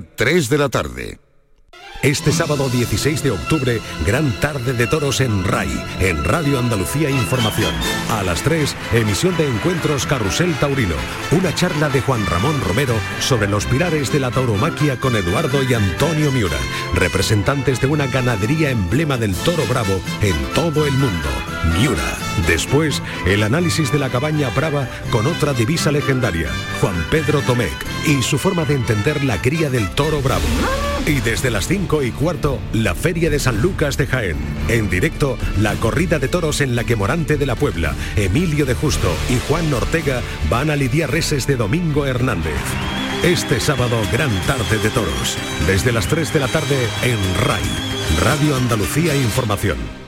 3 de la tarde. Este sábado 16 de octubre, gran tarde de toros en RAI, en Radio Andalucía Información. A las 3, emisión de Encuentros Carrusel Taurino. Una charla de Juan Ramón Romero sobre los pilares de la tauromaquia con Eduardo y Antonio Miura, representantes de una ganadería emblema del toro bravo en todo el mundo. Miura. Después, el análisis de la cabaña brava con otra divisa legendaria, Juan Pedro Tomec, y su forma de entender la cría del toro bravo. Y desde las 5 y cuarto, la Feria de San Lucas de Jaén. En directo, la corrida de toros en la que Morante de la Puebla, Emilio de Justo y Juan Ortega van a lidiar reses de Domingo Hernández. Este sábado, gran tarde de toros. Desde las 3 de la tarde en RAI, Radio Andalucía Información.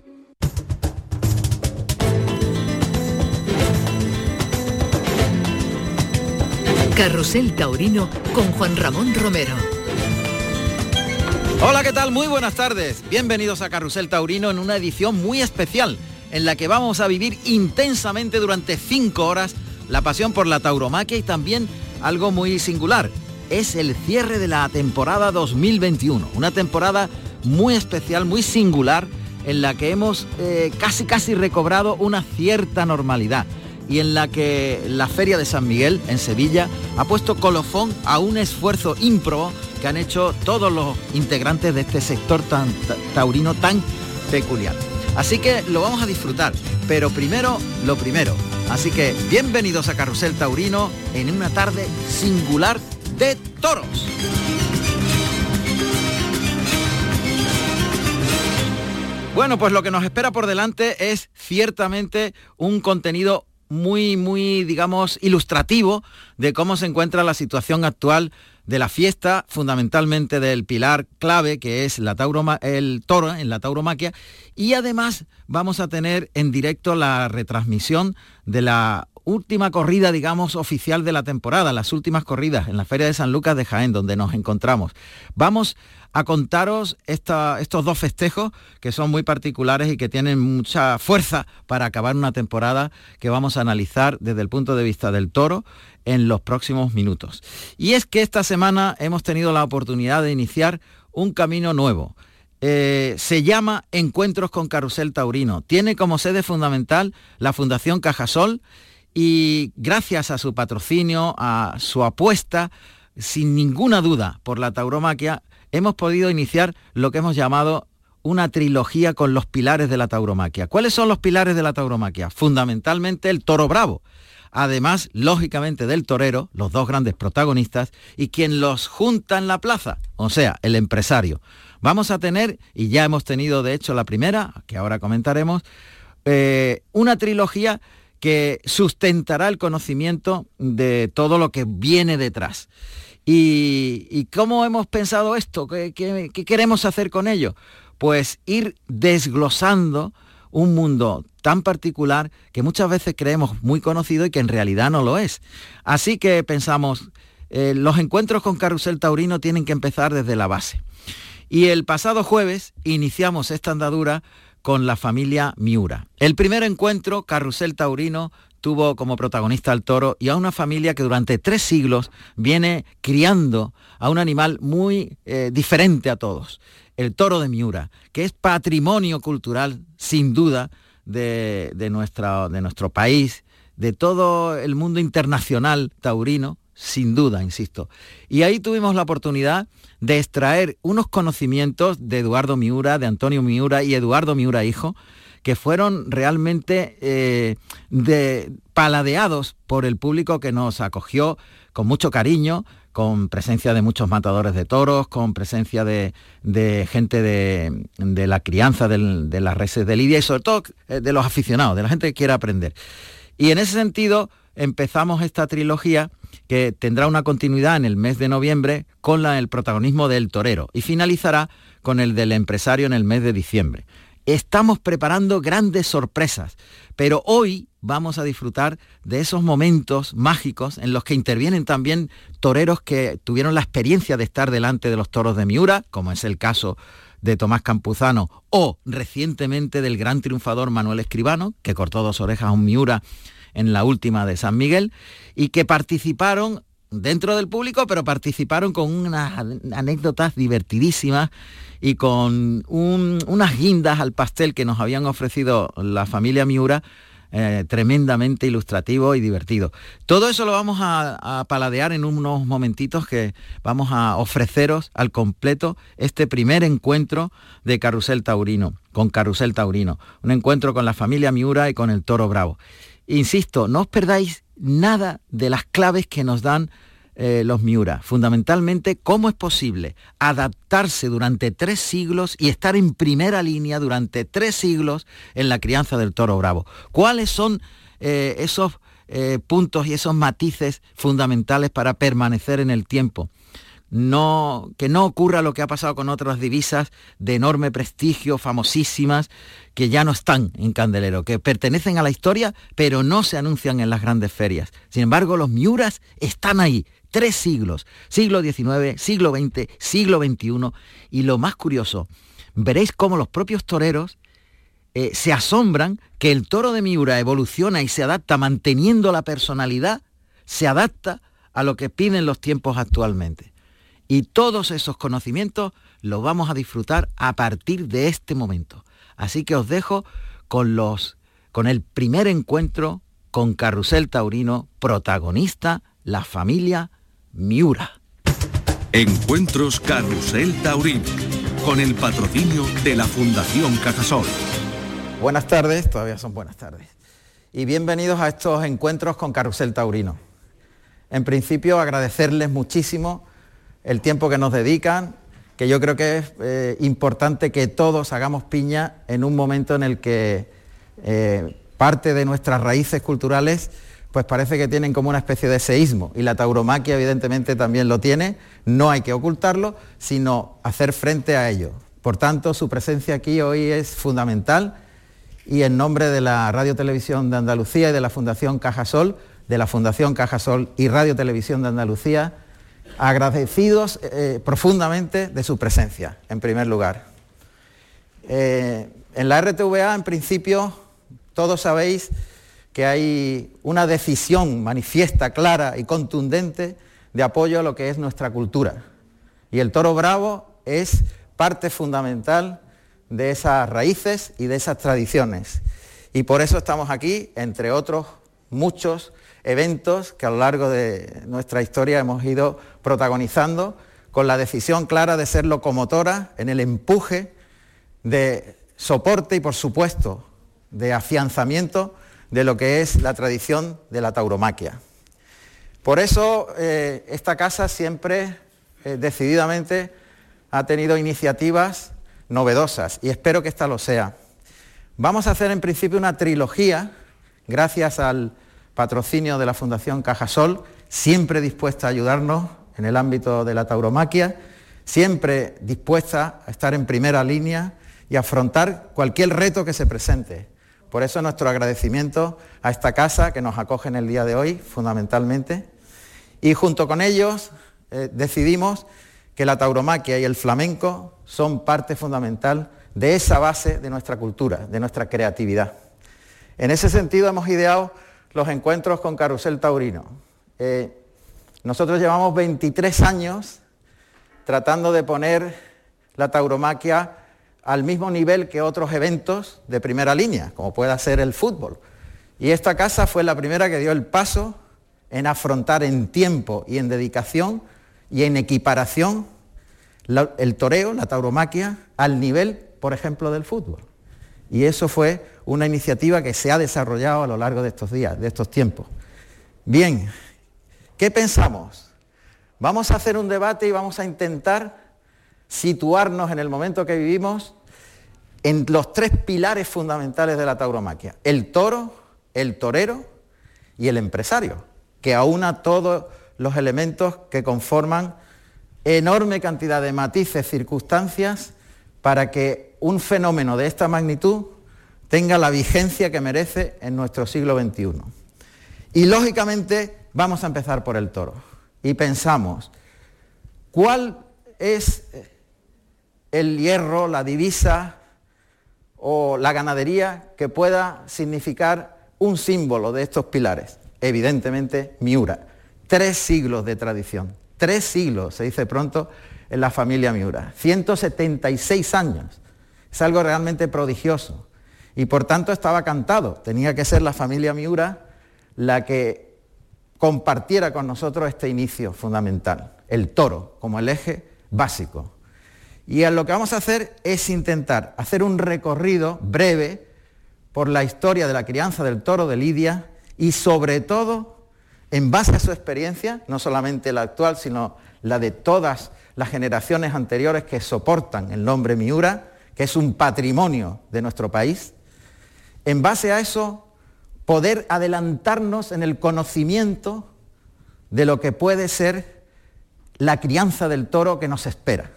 Carrusel Taurino con Juan Ramón Romero. Hola, ¿qué tal? Muy buenas tardes. Bienvenidos a Carrusel Taurino en una edición muy especial en la que vamos a vivir intensamente durante cinco horas la pasión por la tauromaquia y también algo muy singular. Es el cierre de la temporada 2021. Una temporada muy especial, muy singular, en la que hemos eh, casi casi recobrado una cierta normalidad y en la que la Feria de San Miguel en Sevilla ha puesto colofón a un esfuerzo ímprobo que han hecho todos los integrantes de este sector taurino tan peculiar. Así que lo vamos a disfrutar, pero primero lo primero. Así que bienvenidos a Carrusel Taurino en una tarde singular de toros. Bueno, pues lo que nos espera por delante es ciertamente un contenido muy, muy, digamos, ilustrativo de cómo se encuentra la situación actual de la fiesta, fundamentalmente del pilar clave que es la el toro en la tauromaquia. Y además vamos a tener en directo la retransmisión de la última corrida, digamos, oficial de la temporada, las últimas corridas en la Feria de San Lucas de Jaén, donde nos encontramos. Vamos a contaros estos dos festejos que son muy particulares y que tienen mucha fuerza para acabar una temporada que vamos a analizar desde el punto de vista del toro en los próximos minutos. Y es que esta semana hemos tenido la oportunidad de iniciar un camino nuevo. Eh, se llama Encuentros con Carrusel Taurino. Tiene como sede fundamental la Fundación Cajasol y gracias a su patrocinio, a su apuesta, sin ninguna duda por la tauromaquia, hemos podido iniciar lo que hemos llamado una trilogía con los pilares de la tauromaquia. ¿Cuáles son los pilares de la tauromaquia? Fundamentalmente el toro bravo. Además, lógicamente, del torero, los dos grandes protagonistas, y quien los junta en la plaza, o sea, el empresario. Vamos a tener, y ya hemos tenido de hecho la primera, que ahora comentaremos, eh, una trilogía que sustentará el conocimiento de todo lo que viene detrás. ¿Y, cómo hemos pensado esto? ¿Qué, qué- qué queremos hacer con ello? Pues ir desglosando un mundo tan particular que muchas veces creemos muy conocido y que en realidad no lo es. Así que pensamos, eh, los encuentros con Carrusel Taurino tienen que empezar desde la base. Y el pasado jueves iniciamos esta andadura con la familia Miura. El primer encuentro, Carrusel Taurino, tuvo como protagonista al toro y a una familia que durante tres siglos viene criando a un animal muy eh, diferente a todos, el toro de Miura, que es patrimonio cultural, sin duda, de, de de nuestro país, de todo el mundo internacional taurino, sin duda, insisto. Y ahí tuvimos la oportunidad de extraer unos conocimientos de Eduardo Miura, de Antonio Miura y Eduardo Miura hijo, que fueron realmente eh, de- paladeados por el público que nos acogió con mucho cariño, con presencia de muchos matadores de toros, con presencia de, gente de, la crianza de las reses de Lidia y sobre todo eh, de los aficionados, de la gente que quiera aprender. Y en ese sentido empezamos esta trilogía que tendrá una continuidad en el mes de noviembre con el protagonismo del torero y finalizará con el del empresario en el mes de diciembre. Estamos preparando grandes sorpresas, pero hoy vamos a disfrutar de esos momentos mágicos en los que intervienen también toreros que tuvieron la experiencia de estar delante de los toros de Miura, como es el caso de Tomás Campuzano, o recientemente del gran triunfador Manuel Escribano, que cortó dos orejas a un Miura en la última de San Miguel, y que participaron dentro del público, pero participaron con unas anécdotas divertidísimas y con unas guindas al pastel que nos habían ofrecido la familia Miura, eh, tremendamente ilustrativo y divertido. Todo eso lo vamos a, a, paladear en unos momentitos que vamos a ofreceros al completo este primer encuentro de Carrusel Taurino, con Carrusel Taurino, un encuentro con la familia Miura y con el Toro Bravo. Insisto, no os perdáis nada de las claves que nos dan eh, los Miura. Fundamentalmente, cómo es posible adaptarse durante tres siglos y estar en primera línea durante tres siglos en la crianza del toro bravo. ¿Cuáles son eh, esos eh, puntos y esos matices fundamentales para permanecer en el tiempo? Que no ocurra lo que ha pasado con otras divisas de enorme prestigio, famosísimas, que ya no están en Candelero, que pertenecen a la historia, pero no se anuncian en las grandes ferias. Sin embargo, los Miuras están ahí, tres siglos, siglo XIX, siglo XX, siglo XXI, y lo más curioso, veréis cómo los propios toreros eh, se asombran que el toro de Miura evoluciona y se adapta manteniendo la personalidad, se adapta a lo que piden los tiempos actualmente. Y todos esos conocimientos los vamos a disfrutar a partir de este momento. Así que os dejo con los con el primer encuentro con Carrusel Taurino, protagonista la familia Miura. Encuentros Carrusel Taurino, con el patrocinio de la Fundación Cajasol. Buenas tardes, todavía son buenas tardes. Y bienvenidos a estos encuentros con Carrusel Taurino. En principio agradecerles muchísimo el tiempo que nos dedican, que yo creo que es eh, importante que todos hagamos piña en un momento en el que eh, parte de nuestras raíces culturales pues parece que tienen como una especie de seísmo. Y la tauromaquia evidentemente también lo tiene, no hay que ocultarlo, sino hacer frente a ello. Por tanto, su presencia aquí hoy es fundamental. Y en nombre de la Radio Televisión de Andalucía y de la Fundación Cajasol, de la Fundación Cajasol y Radio Televisión de Andalucía, agradecidos eh, profundamente de su presencia, en primer lugar. Eh, en la RTVA, en principio, todos sabéis que hay una decisión manifiesta, clara y contundente de apoyo a lo que es nuestra cultura. Y el toro bravo es parte fundamental de esas raíces y de esas tradiciones. Y por eso estamos aquí, entre otros muchos eventos que a lo largo de nuestra historia hemos ido protagonizando con la decisión clara de ser locomotora en el empuje de soporte y por supuesto de afianzamiento de lo que es la tradición de la tauromaquia. Por eso eh, esta casa siempre eh, decididamente ha tenido iniciativas novedosas y espero que esta lo sea. Vamos a hacer en principio una trilogía, gracias al patrocinio de la Fundación Cajasol, siempre dispuesta a ayudarnos en el ámbito de la tauromaquia, siempre dispuesta a estar en primera línea y afrontar cualquier reto que se presente. Por eso nuestro agradecimiento a esta casa que nos acoge en el día de hoy, fundamentalmente. Y junto con ellos eh, decidimos que la tauromaquia y el flamenco son parte fundamental de esa base de nuestra cultura, de nuestra creatividad. En ese sentido hemos ideado los encuentros con Carusel Taurino. Eh, nosotros llevamos 23 años tratando de poner la tauromaquia al mismo nivel que otros eventos de primera línea, como pueda ser el fútbol. Y esta casa fue la primera que dio el paso en afrontar en tiempo y en dedicación y en equiparación el toreo, la tauromaquia, al nivel, por ejemplo, del fútbol. Y eso fue una iniciativa que se ha desarrollado a lo largo de estos días, de estos tiempos. Bien, ¿qué pensamos? Vamos a hacer un debate y vamos a intentar situarnos en el momento que vivimos en los tres pilares fundamentales de la tauromaquia. El toro, el torero y el empresario, que aúna todos los elementos que conforman enorme cantidad de matices, circunstancias, para que un fenómeno de esta magnitud tenga la vigencia que merece en nuestro siglo XXI. Y lógicamente vamos a empezar por el toro y pensamos, ¿cuál es el hierro, la divisa o la ganadería que pueda significar un símbolo de estos pilares? Evidentemente, Miura. Tres siglos de tradición, tres siglos, se dice pronto, en la familia Miura. 176 años. Es algo realmente prodigioso. Y por tanto estaba cantado. Tenía que ser la familia Miura la que compartiera con nosotros este inicio fundamental, el toro como el eje básico. Y lo que vamos a hacer es intentar hacer un recorrido breve por la historia de la crianza del toro de Lidia y sobre todo en base a su experiencia, no solamente la actual, sino la de todas las generaciones anteriores que soportan el nombre Miura, que es un patrimonio de nuestro país, en base a eso poder adelantarnos en el conocimiento de lo que puede ser la crianza del toro que nos espera.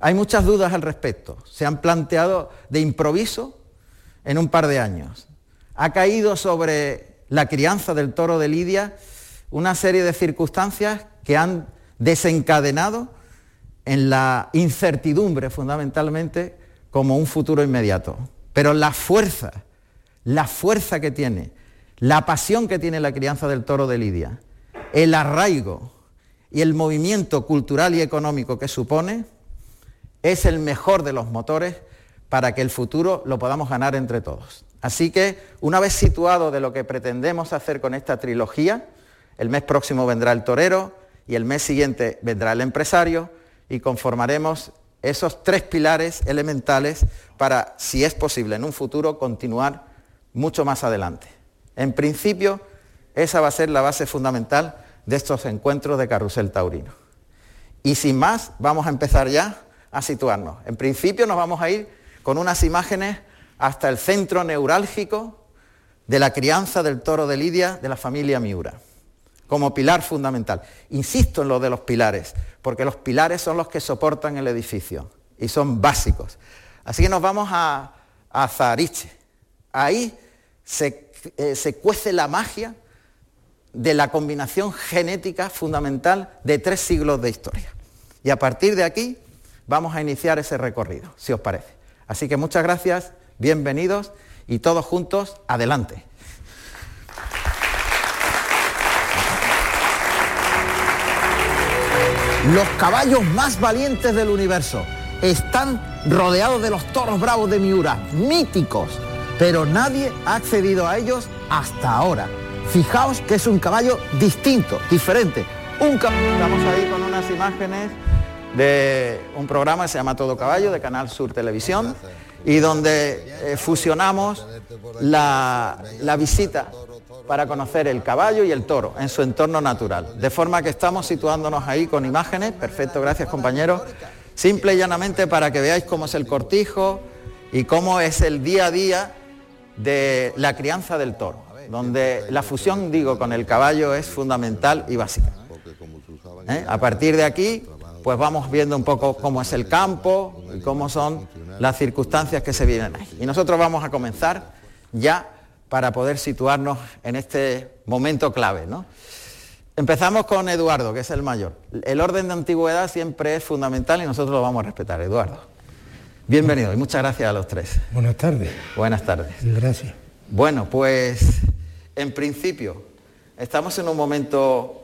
Hay muchas dudas al respecto. Se han planteado de improviso en un par de años. Ha caído sobre la crianza del toro de Lidia una serie de circunstancias que han desencadenado en la incertidumbre fundamentalmente como un futuro inmediato. Pero la fuerza la fuerza que tiene, la pasión que tiene la crianza del toro de Lidia, el arraigo y el movimiento cultural y económico que supone, es el mejor de los motores para que el futuro lo podamos ganar entre todos. Así que, una vez situado de lo que pretendemos hacer con esta trilogía, el mes próximo vendrá el torero y el mes siguiente vendrá el empresario y conformaremos esos tres pilares elementales para, si es posible, en un futuro continuar mucho más adelante. En principio, esa va a ser la base fundamental de estos encuentros de carrusel taurino. Y sin más, vamos a empezar ya a situarnos. En principio nos vamos a ir con unas imágenes hasta el centro neurálgico de la crianza del toro de Lidia de la familia Miura, como pilar fundamental. Insisto en lo de los pilares, porque los pilares son los que soportan el edificio y son básicos. Así que nos vamos a, a. Ahí eh, se, cuece la magia de la combinación genética fundamental de tres siglos de historia. Y a partir de aquí vamos a iniciar ese recorrido, si os parece. Así que muchas gracias, bienvenidos y todos juntos, adelante. Los caballos más valientes del universo están rodeados de los toros bravos de Miura, míticos, pero nadie ha accedido a ellos hasta ahora. Fijaos que es un caballo distinto, diferente. Un. Estamos ahí con unas imágenes de un programa que se llama Todo Caballo, de Canal Sur Televisión, y donde eh, fusionamos la, la visita para conocer el caballo y el toro en su entorno natural. De forma que estamos situándonos ahí con imágenes, perfecto, gracias compañeros, simple y llanamente para que veáis cómo es el cortijo y cómo es el día a día de la crianza del toro, donde la fusión, digo, con el caballo es fundamental y básica. ¿Eh? A partir de aquí, pues vamos viendo un poco cómo es el campo y cómo son las circunstancias que se vienen ahí. Y nosotros vamos a comenzar ya para poder situarnos en este momento clave. ¿no? Empezamos con Eduardo, que es el mayor. El orden de antigüedad siempre es fundamental y nosotros lo vamos a respetar. Eduardo. Bienvenido y muchas gracias a los tres. Buenas tardes. Buenas tardes. Gracias. Bueno, pues en principio estamos en un momento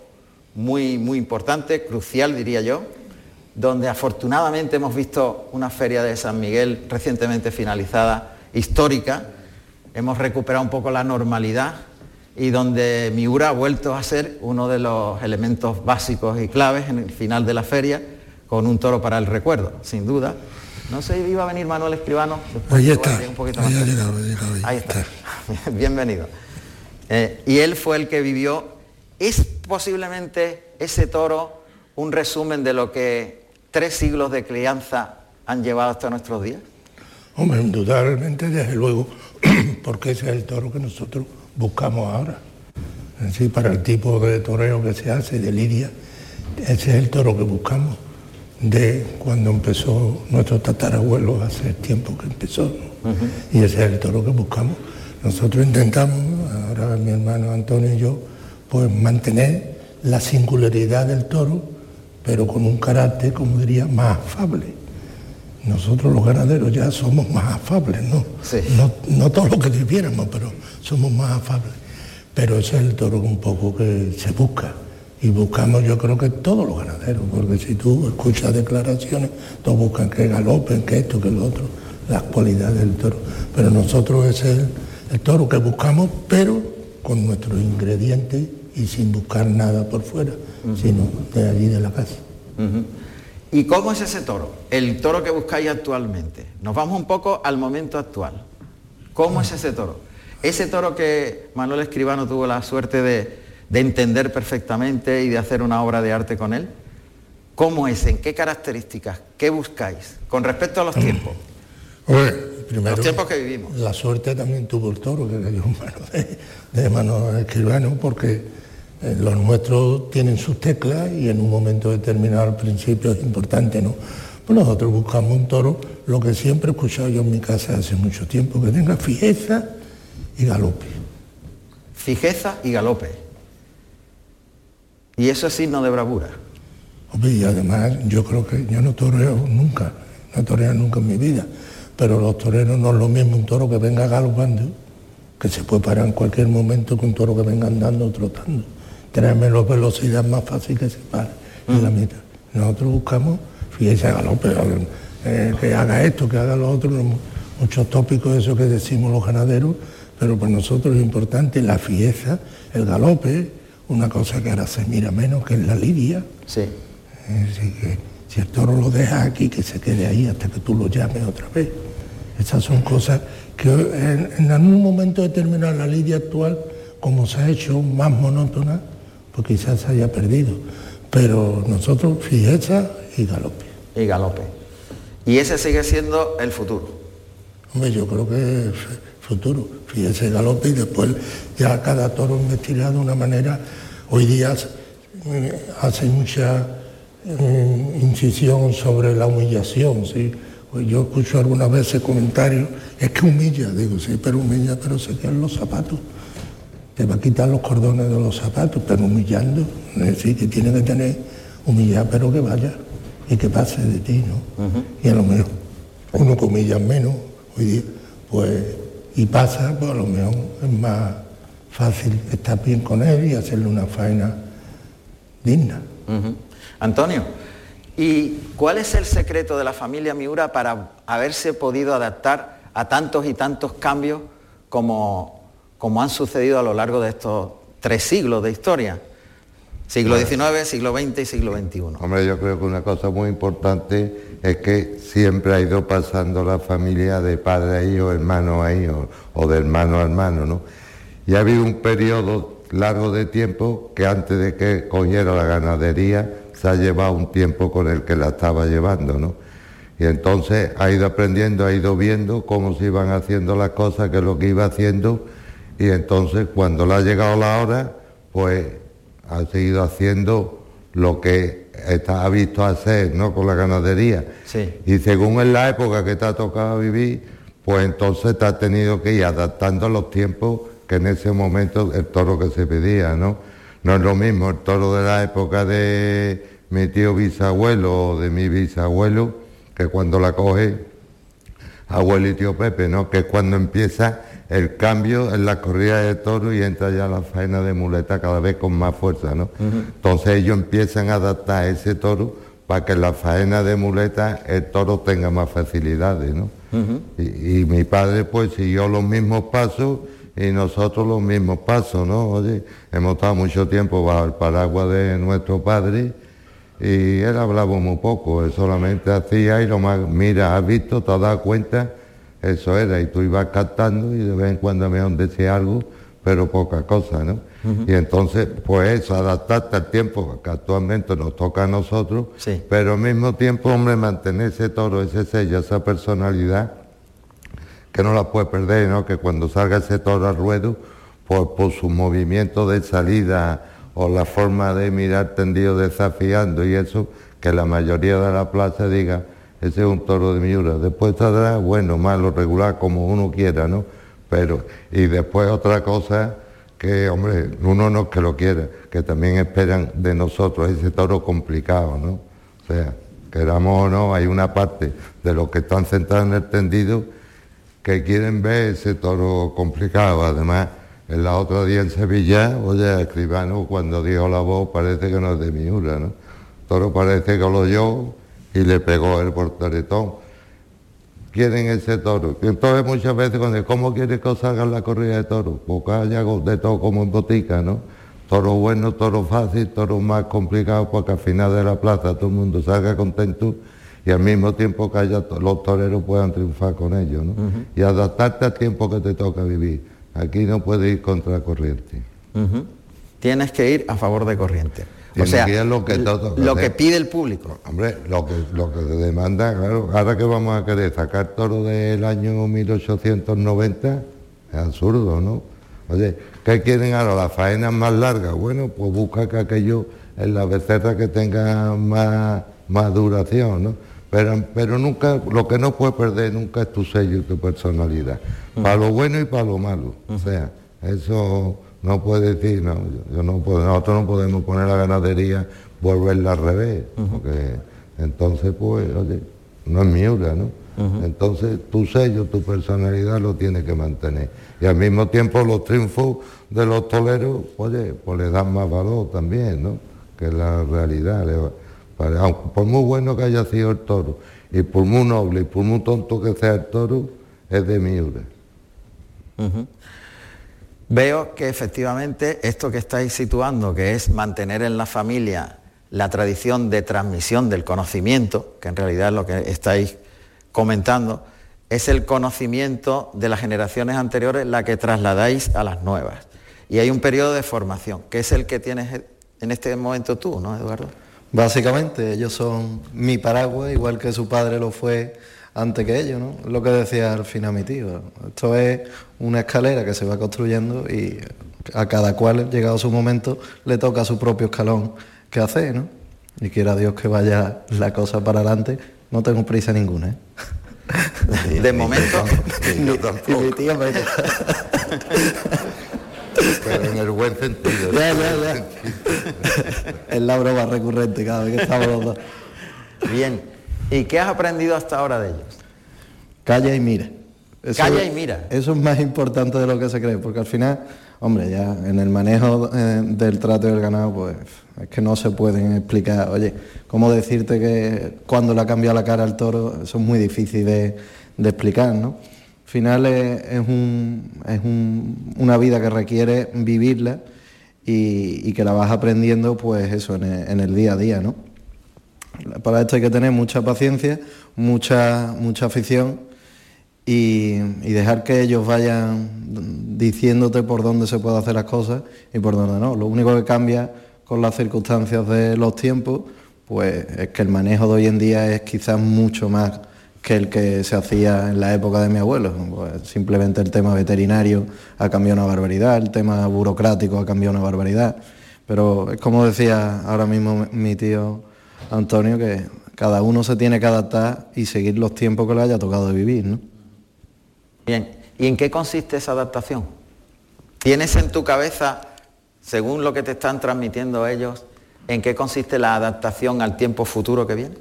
muy, muy importante, crucial diría yo, donde afortunadamente hemos visto una feria de San Miguel recientemente finalizada, histórica, hemos recuperado un poco la normalidad y donde Miura ha vuelto a ser uno de los elementos básicos y claves en el final de la feria, con un toro para el recuerdo, sin duda no sé, iba a venir Manuel Escribano. Ahí está. ahí, está. Bienvenido. Eh, y él fue el que vivió, es posiblemente ese toro un resumen de lo que tres siglos de crianza han llevado hasta nuestros días? Hombre, indudablemente, desde luego, porque ese es el toro que nosotros buscamos ahora. Así, para el tipo de toreo que se hace, de lidia, ese es el toro que buscamos de cuando empezó nuestro tatarabuelo hace tiempo que empezó. Y ese es el toro que buscamos. Nosotros intentamos, ahora mi hermano Antonio y yo, pues mantener la singularidad del toro, pero con un carácter, como diría, más afable. Nosotros los ganaderos ya somos más afables, ¿no? No, no todo lo que viviéramos, pero somos más afables. Pero ese es el toro un poco que se busca y buscamos yo creo que todos los ganaderos, porque si tú escuchas declaraciones, todos buscan que galopen, que esto, que lo otro, las cualidades del toro. Pero nosotros es el, el toro que buscamos, pero con nuestros ingredientes y sin buscar nada por fuera, sino de allí de la casa. ¿Y cómo es ese toro? El toro que buscáis actualmente. Nos vamos un poco al momento actual. ¿Cómo es ese toro? Ese toro que Manuel Escribano tuvo la suerte de, de entender perfectamente y de hacer una obra de arte con él? ¿Cómo es? ¿En qué características? ¿Qué buscáis? Con respecto a los tiempos. los tiempos que vivimos. La suerte también tuvo el toro, que cayó en manos de, de Manuel Escribano, porque los nuestros tienen sus teclas y en un momento determinado al principio es importante, ¿no? Pues nosotros buscamos un toro, lo que siempre he escuchado yo en mi casa hace mucho tiempo, que tenga fijeza y galope. Fijeza y galope. Y eso es signo de bravura. y además yo creo que yo no toreo nunca, no toreo nunca en mi vida, pero los toreros no es lo mismo un toro que venga galopando, que se puede parar en cualquier momento que un toro que venga andando o trotando. Tener menos velocidad más fácil que se pare en la mm. mitad. Nosotros buscamos, fíjese, galope, eh, que haga esto, que haga lo otro, muchos tópicos eso que decimos los ganaderos, pero para nosotros es importante la fiesta, el galope, una cosa que ahora se mira menos, que es la lidia. Sí. que, si el toro lo deja aquí, que se quede ahí hasta que tú lo llames otra vez. Esas son cosas que en, algún momento determinado la lidia actual, como se ha hecho más monótona, pues quizás se haya perdido. Pero nosotros, fijeza y galope. Y galope. Y ese sigue siendo el futuro. Hombre, yo creo que es futuro. Fíjese galope y después ya cada toro investirá de una manera Hoy día eh, hace mucha eh, incisión sobre la humillación, ¿sí? Pues yo escucho algunas veces comentarios, es que humilla, digo, sí, pero humilla, pero se quedan los zapatos. Te va a quitar los cordones de los zapatos, pero humillando, sí, que tiene que tener humillar, pero que vaya y que pase de ti, ¿no? Y a lo mejor uno que humilla menos hoy día, pues, y pasa, pues a lo mejor es más fácil estar bien con él y hacerle una faena digna. Antonio, ¿y cuál es el secreto de la familia Miura para haberse podido adaptar a tantos y tantos cambios como, como han sucedido a lo largo de estos tres siglos de historia? Siglo XIX, siglo XX y siglo XXI. Hombre, yo creo que una cosa muy importante es que siempre ha ido pasando la familia de padre a hijo, hermano a hijo, o de hermano a hermano, ¿no? Y ha habido un periodo largo de tiempo que antes de que cogiera la ganadería se ha llevado un tiempo con el que la estaba llevando, ¿no? Y entonces ha ido aprendiendo, ha ido viendo cómo se iban haciendo las cosas, qué es lo que iba haciendo, y entonces cuando le ha llegado la hora, pues ha seguido haciendo lo que ha visto hacer, ¿no? Con la ganadería. Sí. Y según en la época que te ha tocado vivir, pues entonces te ha tenido que ir adaptando a los tiempos en ese momento el toro que se pedía, ¿no? No es lo mismo el toro de la época de mi tío bisabuelo o de mi bisabuelo que cuando la coge abuelo y tío Pepe, ¿no? Que es cuando empieza el cambio en la corrida de toro y entra ya la faena de muleta cada vez con más fuerza, ¿no? Entonces ellos empiezan a adaptar ese toro para que en la faena de muleta el toro tenga más facilidades, ¿no? y, y, mi padre pues siguió los mismos pasos y nosotros los mismos pasos, ¿no? Oye, hemos estado mucho tiempo bajo el paraguas de nuestro padre y él hablaba muy poco, él solamente hacía y lo más, mira, has visto, te has dado cuenta, eso era, y tú ibas captando y de vez en cuando me decía algo, pero poca cosa, ¿no? Y entonces, pues eso, adaptarte al tiempo que actualmente nos toca a nosotros, pero al mismo tiempo, hombre, mantener ese toro, ese sello, esa personalidad, que no la puede perder, ¿no? Que cuando salga ese toro al ruedo, pues por su movimiento de salida o la forma de mirar tendido desafiando y eso, que la mayoría de la plaza diga, ese es un toro de Miura. Después saldrá, bueno, malo, regular, como uno quiera, ¿no? Pero, y después otra cosa que, hombre, uno no es que lo quiera, que también esperan de nosotros ese toro complicado, ¿no? O sea, queramos o no, hay una parte de los que están sentados en el tendido que quieren ver ese toro complicado. Además, en la otra día en Sevilla, oye, escribano cuando dijo la voz parece que no es de Miura, ¿no? Toro parece que lo oyó y le pegó el portaretón. Quieren ese toro. Entonces muchas veces cuando ¿cómo quiere que os hagan la corrida de toro? Porque haya de todo como en botica, ¿no? Toro bueno, toro fácil, toro más complicado, porque al final de la plaza todo el mundo salga contento y al mismo tiempo que haya los toreros puedan triunfar con ellos, ¿no? Y adaptarte al tiempo que te toca vivir. Aquí no puedes ir contra corriente. Tienes que ir a favor de corriente. O sea, lo, que, lo que pide el público. Hombre, lo que, lo que se demanda, claro, ahora que vamos a querer sacar toro del año 1890, es absurdo, ¿no? Oye, ¿qué quieren ahora? ¿Las faenas más largas? Bueno, pues busca que aquello en la becerra que tenga más, más duración, ¿no? Pero, pero nunca, lo que no puedes perder nunca es tu sello y tu personalidad. Para lo bueno y para lo malo. O sea, eso no puede decir, no, yo, no puedo, nosotros no podemos poner la ganadería, volverla al revés, porque entonces pues, oye, no es miura, ¿no? Entonces tu sello, tu personalidad lo tiene que mantener. Y al mismo tiempo los triunfos de los toleros, oye, pues le dan más valor también, ¿no? Que la realidad. por muy bueno que haya sido el toro, y por muy noble y por muy tonto que sea el toro, es de miura. Veo que efectivamente esto que estáis situando, que es mantener en la familia la tradición de transmisión del conocimiento, que en realidad es lo que estáis comentando, es el conocimiento de las generaciones anteriores la que trasladáis a las nuevas. Y hay un periodo de formación, que es el que tienes en este momento tú, ¿no, Eduardo? Básicamente, ellos son mi paraguas, igual que su padre lo fue antes que ellos, ¿no? Lo que decía al final mi tío. Esto es una escalera que se va construyendo y a cada cual, llegado su momento, le toca su propio escalón que hacer, ¿no? Y quiera Dios que vaya la cosa para adelante. No tengo prisa ninguna, ¿eh? De momento, yo tampoco. mi tío me... Pero en el buen sentido. Ya, ya, ya. es la broma recurrente cada vez que estamos los dos. Bien, ¿Y qué has aprendido hasta ahora de ellos? Calla y mira. Calla y mira. Eso es más importante de lo que se cree, porque al final, hombre, ya en el manejo eh, del trato del ganado, pues es que no se pueden explicar, oye, cómo decirte que cuando le ha cambiado la cara al toro, eso es muy difícil de, explicar, ¿no? Al final es, una vida que requiere vivirla y, que la vas aprendiendo, pues eso, en el día a día, ¿no? Para esto hay que tener mucha paciencia, mucha, mucha afición y, dejar que ellos vayan diciéndote por dónde se puede hacer las cosas y por dónde no. Lo único que cambia con las circunstancias de los tiempos, pues es que el manejo de hoy en día es quizás mucho más que el que se hacía en la época de mi abuelo. Pues simplemente el tema veterinario ha cambiado una barbaridad, el tema burocrático ha cambiado una barbaridad. Pero es como decía ahora mismo mi tío Antonio, que cada uno se tiene que adaptar y seguir los tiempos que le haya tocado de vivir, ¿no? Bien, ¿y en qué consiste esa adaptación? ¿Tienes en tu cabeza, según lo que te están transmitiendo ellos, en qué consiste la adaptación al tiempo futuro que viene?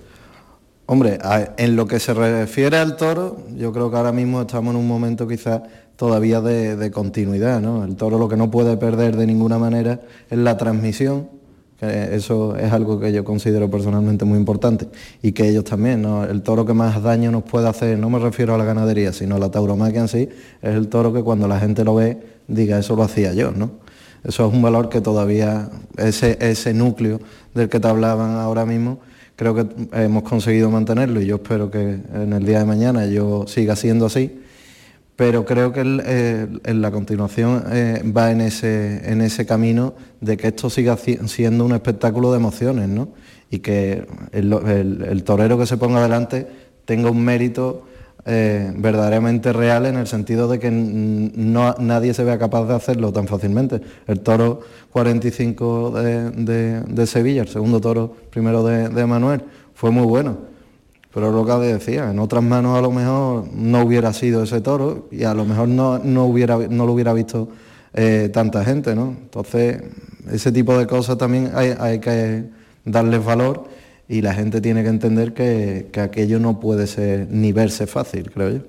Hombre, en lo que se refiere al toro, yo creo que ahora mismo estamos en un momento quizás todavía de, de continuidad, ¿no? El toro lo que no puede perder de ninguna manera es la transmisión eso es algo que yo considero personalmente muy importante y que ellos también, el toro que más daño nos puede hacer, no me refiero a la ganadería, sino a la tauromaquia en sí, es el toro que cuando la gente lo ve diga eso lo hacía yo, ¿no? Eso es un valor que todavía, ese, ese núcleo del que te hablaban ahora mismo, creo que hemos conseguido mantenerlo y yo espero que en el día de mañana yo siga siendo así pero creo que en la continuación eh, va en ese, en ese camino de que esto siga siendo un espectáculo de emociones, ¿no? Y que el, torero que se ponga adelante tenga un mérito eh, verdaderamente real en el sentido de que no, nadie se vea capaz de hacerlo tan fácilmente. El toro 45 de, Sevilla, el segundo toro primero de Manuel, fue muy bueno pero lo que decía, en otras manos a lo mejor no hubiera sido ese toro y a lo mejor no, hubiera, no lo hubiera visto eh, tanta gente, ¿no? Entonces, ese tipo de cosas también hay, que darles valor y la gente tiene que entender que, aquello no puede ser ni verse fácil, creo yo.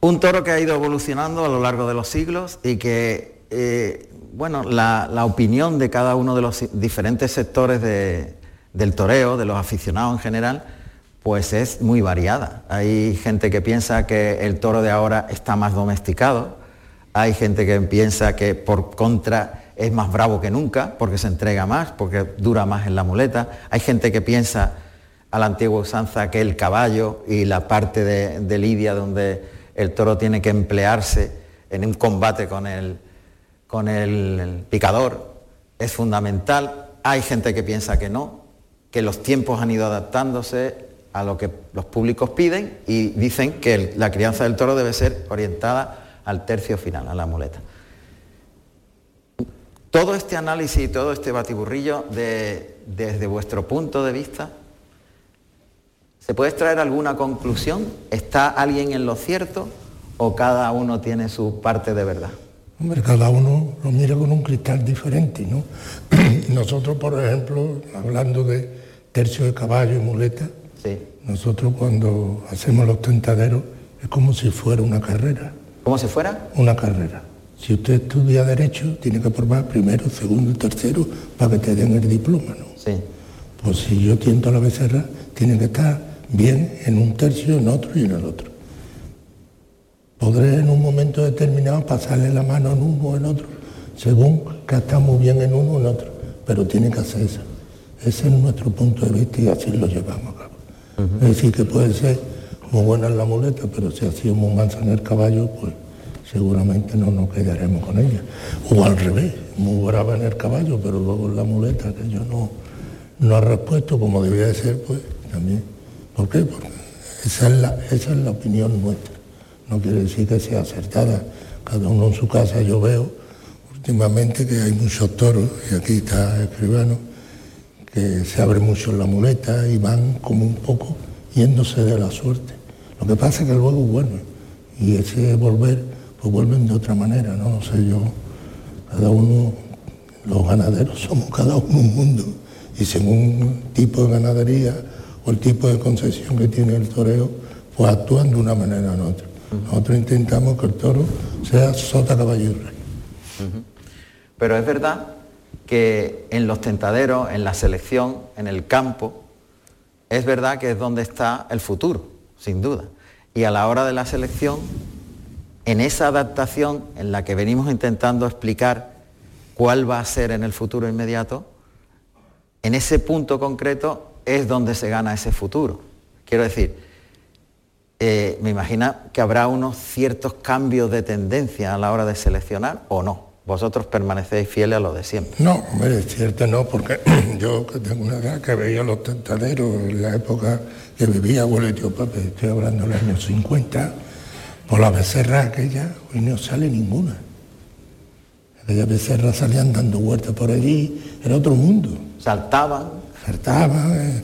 Un toro que ha ido evolucionando a lo largo de los siglos y que, eh, bueno, la opinión de cada uno de los diferentes sectores de, del toreo, de los aficionados en general, pues es muy variada. Hay gente que piensa que el toro de ahora está más domesticado, hay gente que piensa que por contra es más bravo que nunca, porque se entrega más, porque dura más en la muleta, hay gente que piensa a la antigua usanza que el caballo y la parte de, Lidia donde el toro tiene que emplearse en un combate con el, con el picador es fundamental, hay gente que piensa que no, que los tiempos han ido adaptándose a lo que los públicos piden y dicen que la crianza del toro debe ser orientada al tercio final, a la muleta. Todo este análisis y todo este batiburrillo desde vuestro punto de vista, ¿se puede extraer alguna conclusión? ¿Está alguien en lo cierto o cada uno tiene su parte de verdad? Hombre, cada uno lo mira con un cristal diferente, ¿no? Nosotros, por ejemplo, hablando de, tercio de caballo y muleta, nosotros cuando hacemos los tentaderos es como si fuera una carrera. ¿Cómo si fuera? Una carrera. Si usted estudia Derecho, tiene que probar primero, segundo y tercero para que te den el diploma, ¿no? Sí. Pues si yo tiento la becerra, tiene que estar bien en un tercio, en otro y en el otro. Podré en un momento determinado pasarle la mano en uno o en otro, según que estamos bien en uno o en otro, pero tiene que hacer eso. Ese es nuestro punto de vista y así lo llevamos a cabo. Es decir, que puede ser muy buena en la muleta, pero si hacemos un manzana el caballo, pues seguramente no nos quedaremos con ella. O al revés, muy brava en el caballo, pero luego en la muleta, que yo no, no ha respuesto como debía de ser, pues también. ¿Por qué? Porque esa es, la, esa es la opinión nuestra. No quiere decir que sea acertada. Cada uno en su casa yo veo últimamente que hay muchos toros, y aquí está escribano, que se abre mucho la muleta y van como un poco yéndose de la suerte. Lo que pasa es que luego vuelven y ese volver, pues vuelven de otra manera, ¿no? No sé yo, cada uno, los ganaderos somos cada uno un mundo y según el tipo de ganadería o el tipo de concesión que tiene el toreo, pues actúan de una manera u otra. Nosotros intentamos que el toro sea sota, caballo. Pero es verdad que en los tentaderos, en la selección, en el campo, es verdad que es donde está el futuro, sin duda. Y a la hora de la selección, en esa adaptación en la que venimos intentando explicar cuál va a ser en el futuro inmediato, en ese punto concreto es donde se gana ese futuro. Quiero decir, eh, me imagino que habrá unos ciertos cambios de tendencia a la hora de seleccionar o no vosotros permanecéis fieles a lo de siempre. No, hombre, es cierto no, porque yo que tengo una edad que veía los tentaderos en la época que vivía abuelo tío Pape, estoy hablando de los años 50, por la becerra aquella, hoy no sale ninguna. Aquellas becerras salían dando vueltas por allí, era otro mundo. Saltaban. Saltaban, eh,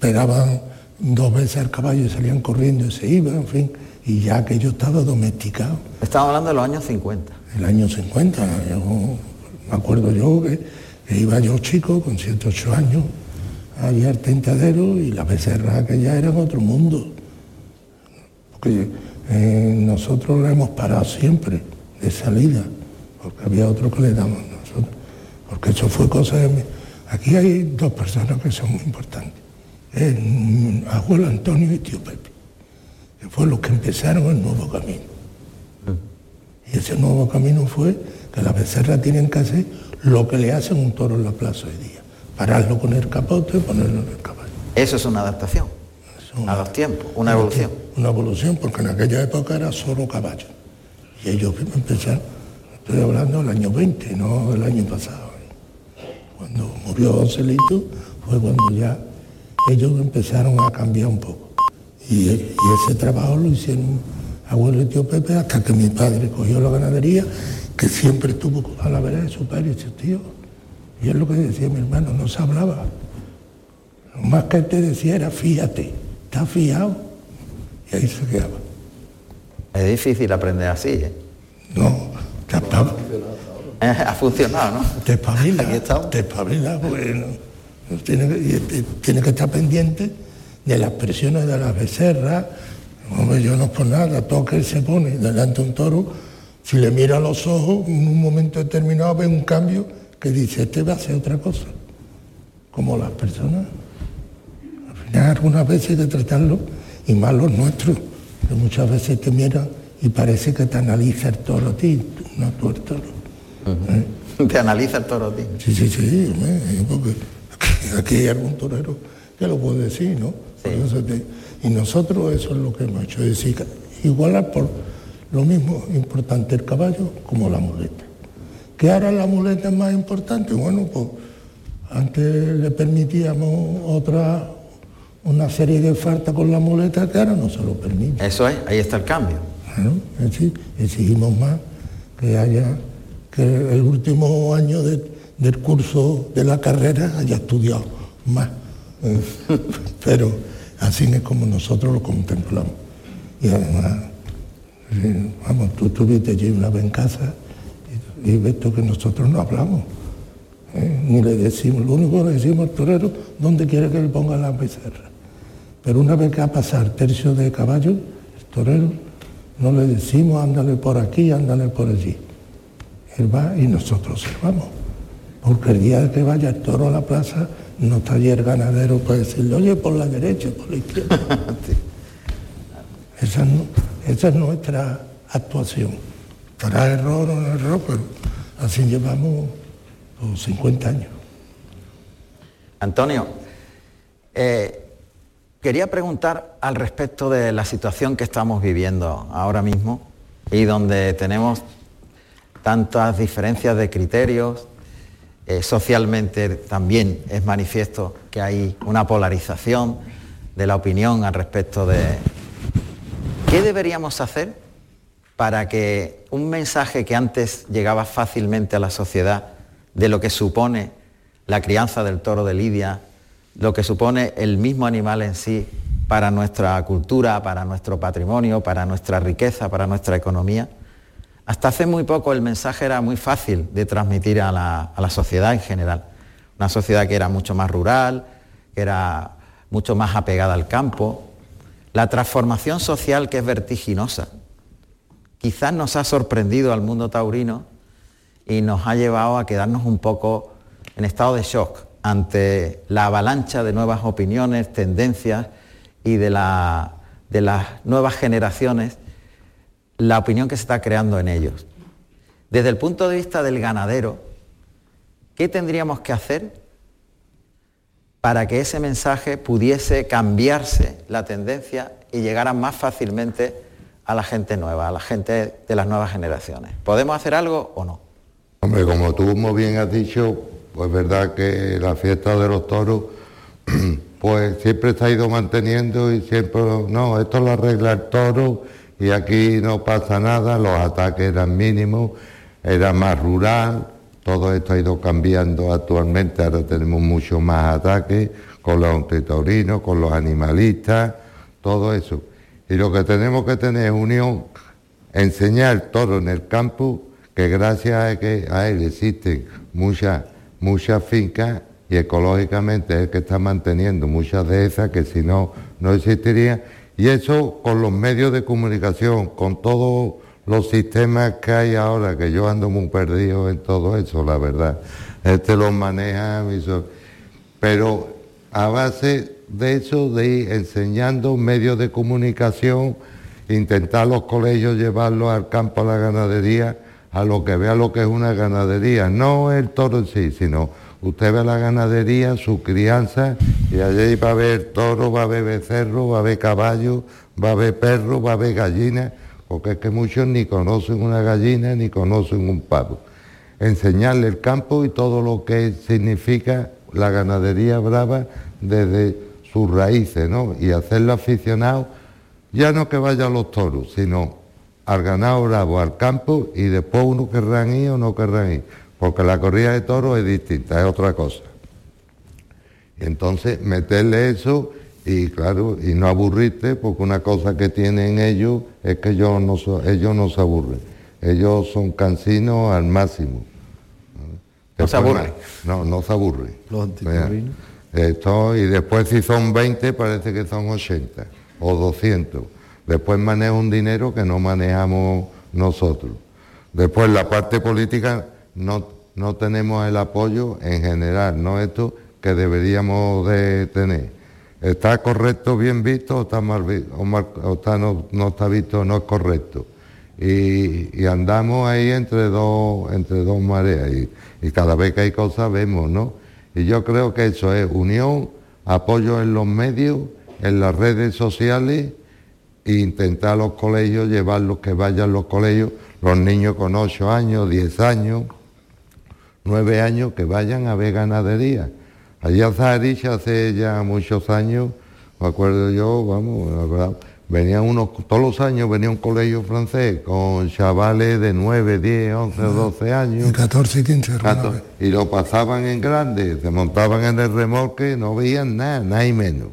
pegaban dos veces al caballo y salían corriendo y se iban, en fin, y ya aquello estaba domesticado. Estamos hablando de los años 50 el año 50. me acuerdo yo que, iba yo chico, con 108 años, allí al tentadero y las becerras que ya eran otro mundo. Porque eh, nosotros la hemos parado siempre de salida, porque había otro que le damos nosotros. Porque eso fue cosa de... Aquí hay dos personas que son muy importantes. El abuelo Antonio y tío Pepe, que fueron los que empezaron el nuevo camino. Y ese nuevo camino fue que las becerras tienen que hacer lo que le hacen un toro en la plaza hoy día. Pararlo con el capote y ponerlo en el caballo. Eso es una adaptación. a los tiempos, una evolución. Una evolución, porque en aquella época era solo caballo. Y ellos empezaron, estoy hablando del año 20, no del año pasado. Cuando murió Joselito fue cuando ya ellos empezaron a cambiar un poco. Y, ese trabajo lo hicieron abuelo y tío Pepe hasta que mi padre cogió la ganadería, que siempre estuvo a la vera de su padre y su tío. Y es lo que decía mi hermano, no se hablaba. Lo más que él te decía era fíjate, está fiado. Y ahí se quedaba. Es difícil aprender así, ¿eh? No, te ha funcionado, ¿no? Te espabila, te espabila, bueno, tiene, que, tiene que estar pendiente de las presiones de las becerras. Hombre, yo no es por nada, todo que él se pone delante de un toro, si le mira a los ojos, en un momento determinado ve un cambio que dice, este va a hacer otra cosa, como las personas. Al final, algunas veces hay que tratarlo, y más los nuestros, que muchas veces te miran y parece que te analiza el toro a ti, no tú el toro. ¿Eh? Te analiza el toro a ti. Sí, sí, sí, porque aquí hay algún torero que lo puede decir, ¿no? Y nosotros eso es lo que hemos hecho, es decir, igualar por lo mismo importante el caballo como la muleta. ¿Qué ahora la muleta es más importante? Bueno, pues antes le permitíamos otra, una serie de faltas con la muleta que ahora no se lo permite. Eso es, ahí está el cambio. Bueno, exigimos más que haya, que el último año del curso de la carrera haya estudiado más. Pero así es como nosotros lo contemplamos. Y además, vamos, tú estuviste allí una vez en casa y, ves tú que nosotros no hablamos. ¿eh? Ni le decimos, lo único que le decimos al torero, ¿dónde quiere que le ponga la becerra? Pero una vez que ha pasado tercio de caballo, el torero, no le decimos, ándale por aquí, ándale por allí. Él va y nosotros observamos. Porque el día que vaya el toro a la plaza, no está allí el ganadero para decirle, oye, por la derecha, por la izquierda. esa, es nuestra actuación. Para error o no error, pero así llevamos 50 años. Antonio, eh, quería preguntar al respecto de la situación que estamos viviendo ahora mismo y donde tenemos tantas diferencias de criterios, eh, socialmente también es manifiesto que hay una polarización de la opinión al respecto de qué deberíamos hacer para que un mensaje que antes llegaba fácilmente a la sociedad de lo que supone la crianza del toro de Lidia, lo que supone el mismo animal en sí para nuestra cultura, para nuestro patrimonio, para nuestra riqueza, para nuestra economía, hasta hace muy poco el mensaje era muy fácil de transmitir a la, sociedad en general. Una sociedad que era mucho más rural, que era mucho más apegada al campo. La transformación social que es vertiginosa. Quizás nos ha sorprendido al mundo taurino y nos ha llevado a quedarnos un poco en estado de shock ante la avalancha de nuevas opiniones, tendencias y de las nuevas generaciones la opinión que se está creando en ellos. Desde el punto de vista del ganadero, ¿qué tendríamos que hacer para que ese mensaje pudiese cambiarse la tendencia y llegara más fácilmente a la gente nueva, a la gente de las nuevas generaciones? ¿Podemos hacer algo o no? Hombre, como tú muy bien has dicho, pues verdad que la fiesta de los toros, pues siempre se ha ido manteniendo y siempre, no, esto lo arregla el toro y aquí no pasa nada, los ataques eran mínimos, era más rural, todo esto ha ido cambiando actualmente, ahora tenemos mucho más ataques con los antitaurinos, con los animalistas, todo eso. Y lo que tenemos que tener es unión, enseñar el toro en el campo, que gracias a, que a él existen muchas, muchas fincas y ecológicamente es el que está manteniendo muchas de esas que si no, no existirían y eso con los medios de comunicación, con todos los sistemas que hay ahora, que yo ando muy perdido en todo eso, la verdad. Este los maneja, pero a base de eso, de ir enseñando medios de comunicación, intentar los colegios llevarlos al campo a la ganadería, a lo que vea lo que es una ganadería, no el toro en sí, sino Usted ve la ganadería, su crianza, y allí va a haber toro, va a haber becerro, va a haber caballo, va a haber perro, va a haber gallina, porque es que muchos ni conocen una gallina ni conocen un pavo. Enseñarle el campo y todo lo que significa la ganadería brava desde sus raíces, ¿no? Y hacerlo aficionado, ya no que vaya a los toros, sino al ganado bravo, al campo, y después uno querrán ir o no querrán ir porque la corrida de toros es distinta, es otra cosa. Entonces, meterle eso y claro, y no aburrirte, porque una cosa que tienen ellos es que ellos no, ellos no se aburren. Ellos son cansinos al máximo. No se aburren. No, no se aburren. Los Esto, y después si son 20 parece que son 80 o 200. Después maneja un dinero que no manejamos nosotros. Después la parte política no, no tenemos el apoyo en general, no esto que deberíamos de tener. ¿Está correcto, bien visto o está mal visto? O, está, no, está visto, no es correcto. Y, andamos ahí entre dos, entre dos mareas y, cada vez que hay cosas vemos, ¿no? Y yo creo que eso es unión, apoyo en los medios, en las redes sociales e intentar los colegios, llevarlos que vayan los colegios, los niños con 8 años, 10 años, nueve años que vayan a ver ganadería. Allí a Zaharich hace ya muchos años, me acuerdo yo, vamos, venían unos, todos los años venía un colegio francés con chavales de 9, 10, 11, 12 años. 14 y 15 Y lo pasaban en grande, se montaban en el remolque, no veían nada, nada y menos.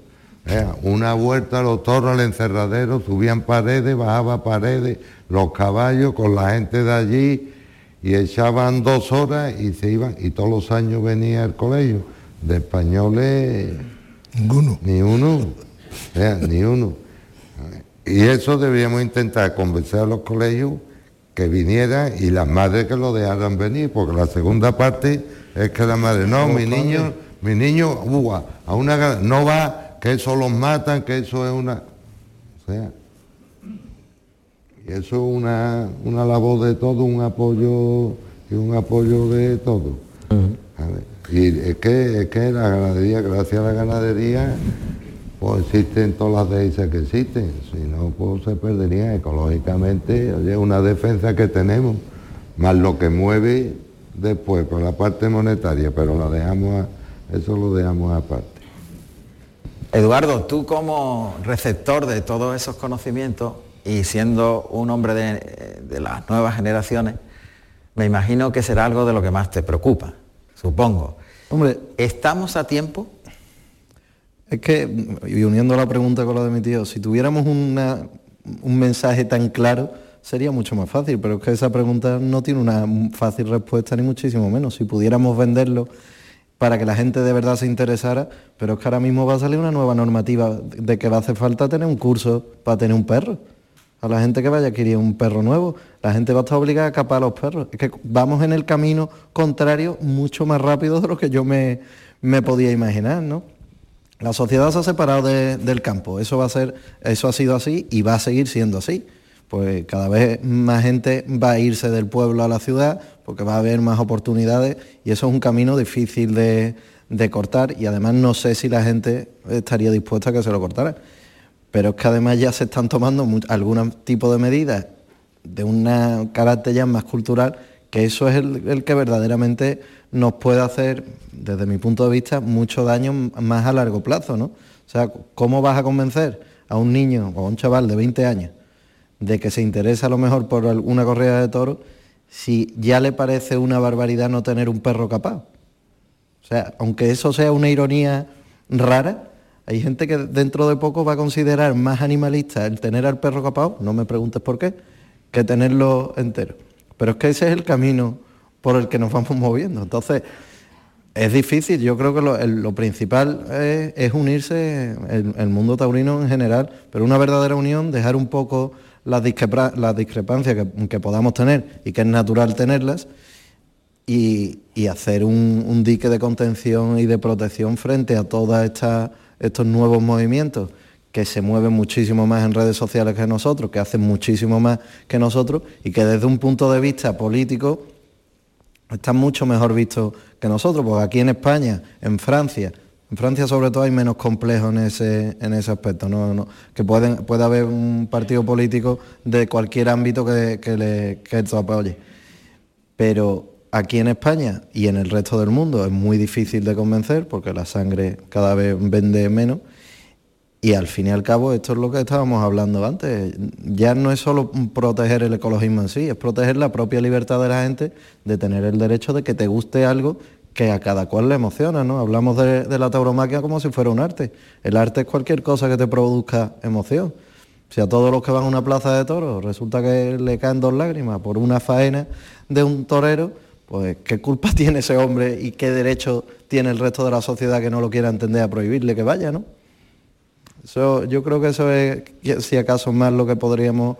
una vuelta los toros al encerradero, subían paredes, bajaban paredes, los caballos con la gente de allí, y echaban dos horas y se iban, y todos los años venía al colegio. De españoles... Ninguno. Ni uno. ni uno. Y eso debíamos intentar convencer a los colegios que vinieran y las madres que lo dejaran venir, porque la segunda parte es que la madre, no, mi niño, mi niño, a una no va, que eso los matan, que eso es una. O sea, eso es una, una labor de todo, un apoyo y un apoyo de todo. Y es que, es que la ganadería, gracias a la ganadería, pues existen todas las dehesas que existen. Si no, pues se perdería ecológicamente. Oye, una defensa que tenemos, más lo que mueve después por la parte monetaria, pero la dejamos eso lo dejamos aparte. Eduardo, tú como receptor de todos esos conocimientos, y siendo un hombre de, las nuevas generaciones, me imagino que será algo de lo que más te preocupa, supongo. Hombre, ¿estamos a tiempo? Es que, y uniendo la pregunta con la de mi tío, si tuviéramos un mensaje tan claro, sería mucho más fácil, pero es que esa pregunta no tiene una fácil respuesta, ni muchísimo menos. Si pudiéramos venderlo para que la gente de verdad se interesara, pero es que ahora mismo va a salir una nueva normativa de que va a hacer falta tener un curso para tener un perro a la gente que vaya a adquirir un perro nuevo. La gente va a estar obligada a capar a los perros. Es que vamos en el camino contrario mucho más rápido de lo que yo me, podía imaginar, ¿no? La sociedad se ha separado del campo. Eso va a ser, eso ha sido así y va a seguir siendo así. Pues cada vez más gente va a irse del pueblo a la ciudad porque va a haber más oportunidades y eso es un camino difícil de, de cortar y además no sé si la gente estaría dispuesta a que se lo cortara pero es que además ya se están tomando algún tipo de medidas de un carácter ya más cultural, que eso es el, que verdaderamente nos puede hacer, desde mi punto de vista, mucho daño más a largo plazo, ¿no? O sea, ¿cómo vas a convencer a un niño o a un chaval de 20 años de que se interesa a lo mejor por una corrida de toros si ya le parece una barbaridad no tener un perro capaz? O sea, aunque eso sea una ironía rara, hay gente que dentro de poco va a considerar más animalista el tener al perro capado, no me preguntes por qué, que tenerlo entero. Pero es que ese es el camino por el que nos vamos moviendo. Entonces, es difícil, yo creo que lo, principal es, unirse, el, mundo taurino en general, pero una verdadera unión, dejar un poco las, discrepancias que, podamos tener y que es natural tenerlas, y, hacer un, dique de contención y de protección frente a toda esta estos nuevos movimientos que se mueven muchísimo más en redes sociales que nosotros, que hacen muchísimo más que nosotros y que desde un punto de vista político están mucho mejor vistos que nosotros, porque aquí en España, en Francia, en Francia sobre todo hay menos complejo en ese, en ese aspecto, ¿no? que pueden, puede haber un partido político de cualquier ámbito que, que, le, que esto apoye. Pero aquí en España y en el resto del mundo es muy difícil de convencer porque la sangre cada vez vende menos y al fin y al cabo esto es lo que estábamos hablando antes. Ya no es solo proteger el ecologismo en sí, es proteger la propia libertad de la gente de tener el derecho de que te guste algo que a cada cual le emociona, ¿no? Hablamos de, la tauromaquia como si fuera un arte. El arte es cualquier cosa que te produzca emoción. Si a todos los que van a una plaza de toros resulta que le caen dos lágrimas por una faena de un torero, pues qué culpa tiene ese hombre y qué derecho tiene el resto de la sociedad que no lo quiera entender a prohibirle que vaya, ¿no? Yo creo que eso es, si acaso, más lo que podríamos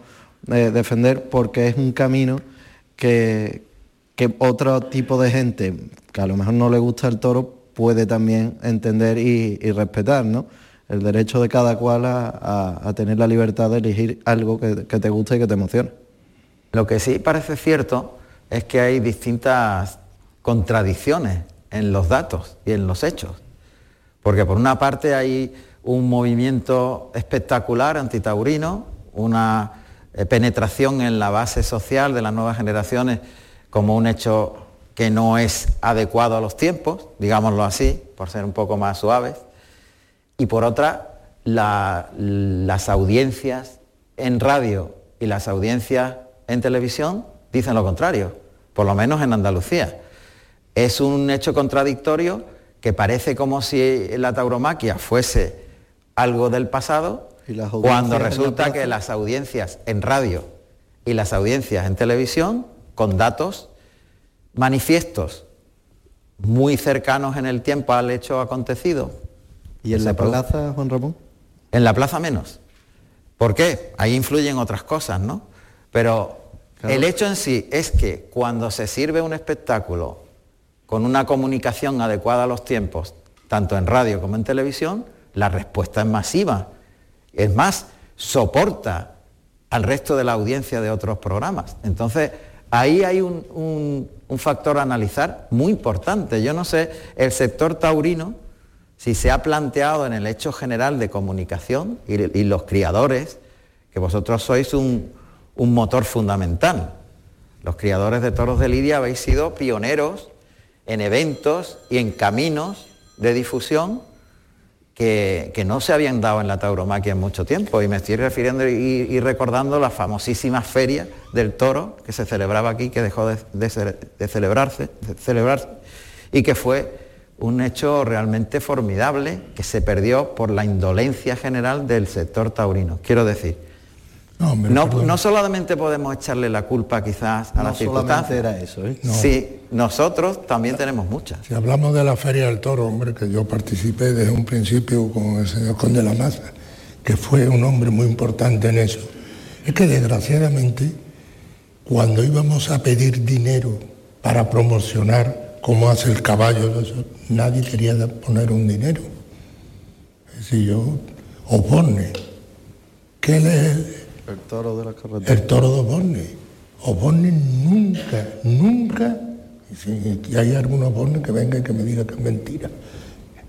eh, defender, porque es un camino que, que otro tipo de gente que a lo mejor no le gusta el toro puede también entender y, respetar, ¿no? El derecho de cada cual a, tener la libertad de elegir algo que, te guste y que te emocione. Lo que sí parece cierto es que hay distintas contradicciones en los datos y en los hechos. Porque por una parte hay un movimiento espectacular antitaurino, una eh, penetración en la base social de las nuevas generaciones como un hecho que no es adecuado a los tiempos, digámoslo así, por ser un poco más suaves, y por otra, las audiencias en radio y las audiencias en televisión dicen lo contrario, por lo menos en Andalucía. Es un hecho contradictorio que parece como si la tauromaquia fuese algo del pasado, cuando resulta que las audiencias en radio y las audiencias en televisión con datos manifiestos muy cercanos en el tiempo al hecho acontecido. ¿Y en la plaza, Juan Ramón? En la plaza menos. ¿Por qué? Ahí influyen otras cosas, ¿no? Pero el hecho en sí es que cuando se sirve un espectáculo con una comunicación adecuada a los tiempos, tanto en radio como en televisión, la respuesta es masiva. Es más, soporta al resto de la audiencia de otros programas. Entonces, ahí hay un, factor a analizar muy importante. Yo no sé, el sector taurino, si se ha planteado en el hecho general de comunicación y, los criadores, que vosotros sois un, un, motor fundamental. Los criadores de toros de Lidia habéis sido pioneros en eventos y en caminos de difusión que, no se habían dado en la tauromaquia en mucho tiempo. Y me estoy refiriendo y, recordando la famosísima feria del toro que se celebraba aquí, que dejó de, celebrarse, de celebrarse, y que fue un hecho realmente formidable que se perdió por la indolencia general del sector taurino. Quiero decir, no, solamente podemos echarle la culpa quizás a la circunstancia. era eso, ¿eh? Sí, nosotros también tenemos muchas. Si hablamos de la Feria del Toro, hombre, que yo participé desde un principio con el señor Conde La Maza, que fue un hombre muy importante en eso, es que desgraciadamente cuando íbamos a pedir dinero para promocionar cómo hace el caballo, nadie quería poner un dinero. Es decir, yo, opone, ¿qué le el toro de la carretera. El toro de Borne. Oborne nunca, nunca, y hay algunos Borne que vengan y que me digan que es mentira,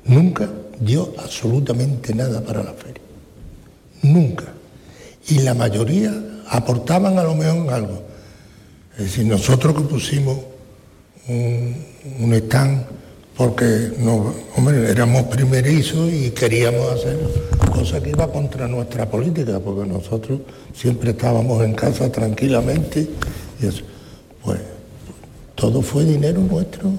nunca dio absolutamente nada para la feria. Nunca. Y la mayoría aportaban a lo mejor algo. Es decir, nosotros que pusimos un, un stand porque no, hombre, éramos primerizos y queríamos hacer cosa que iba contra nuestra política, porque nosotros siempre estábamos en casa tranquilamente y eso. Pues todo fue dinero nuestro,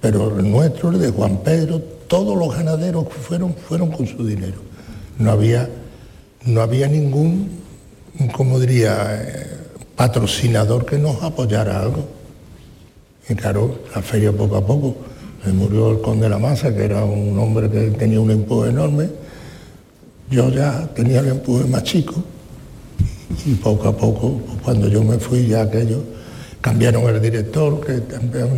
pero el nuestro, el de Juan Pedro, todos los ganaderos fueron, fueron con su dinero. No había, no había ningún, como diría, patrocinador que nos apoyara algo. Y claro, la feria poco a poco murió el conde de la Masa, que era un hombre que tenía un empuje enorme. Yo ya tenía el empuje más chico y poco a poco, cuando yo me fui, ya aquello, cambiaron el director, que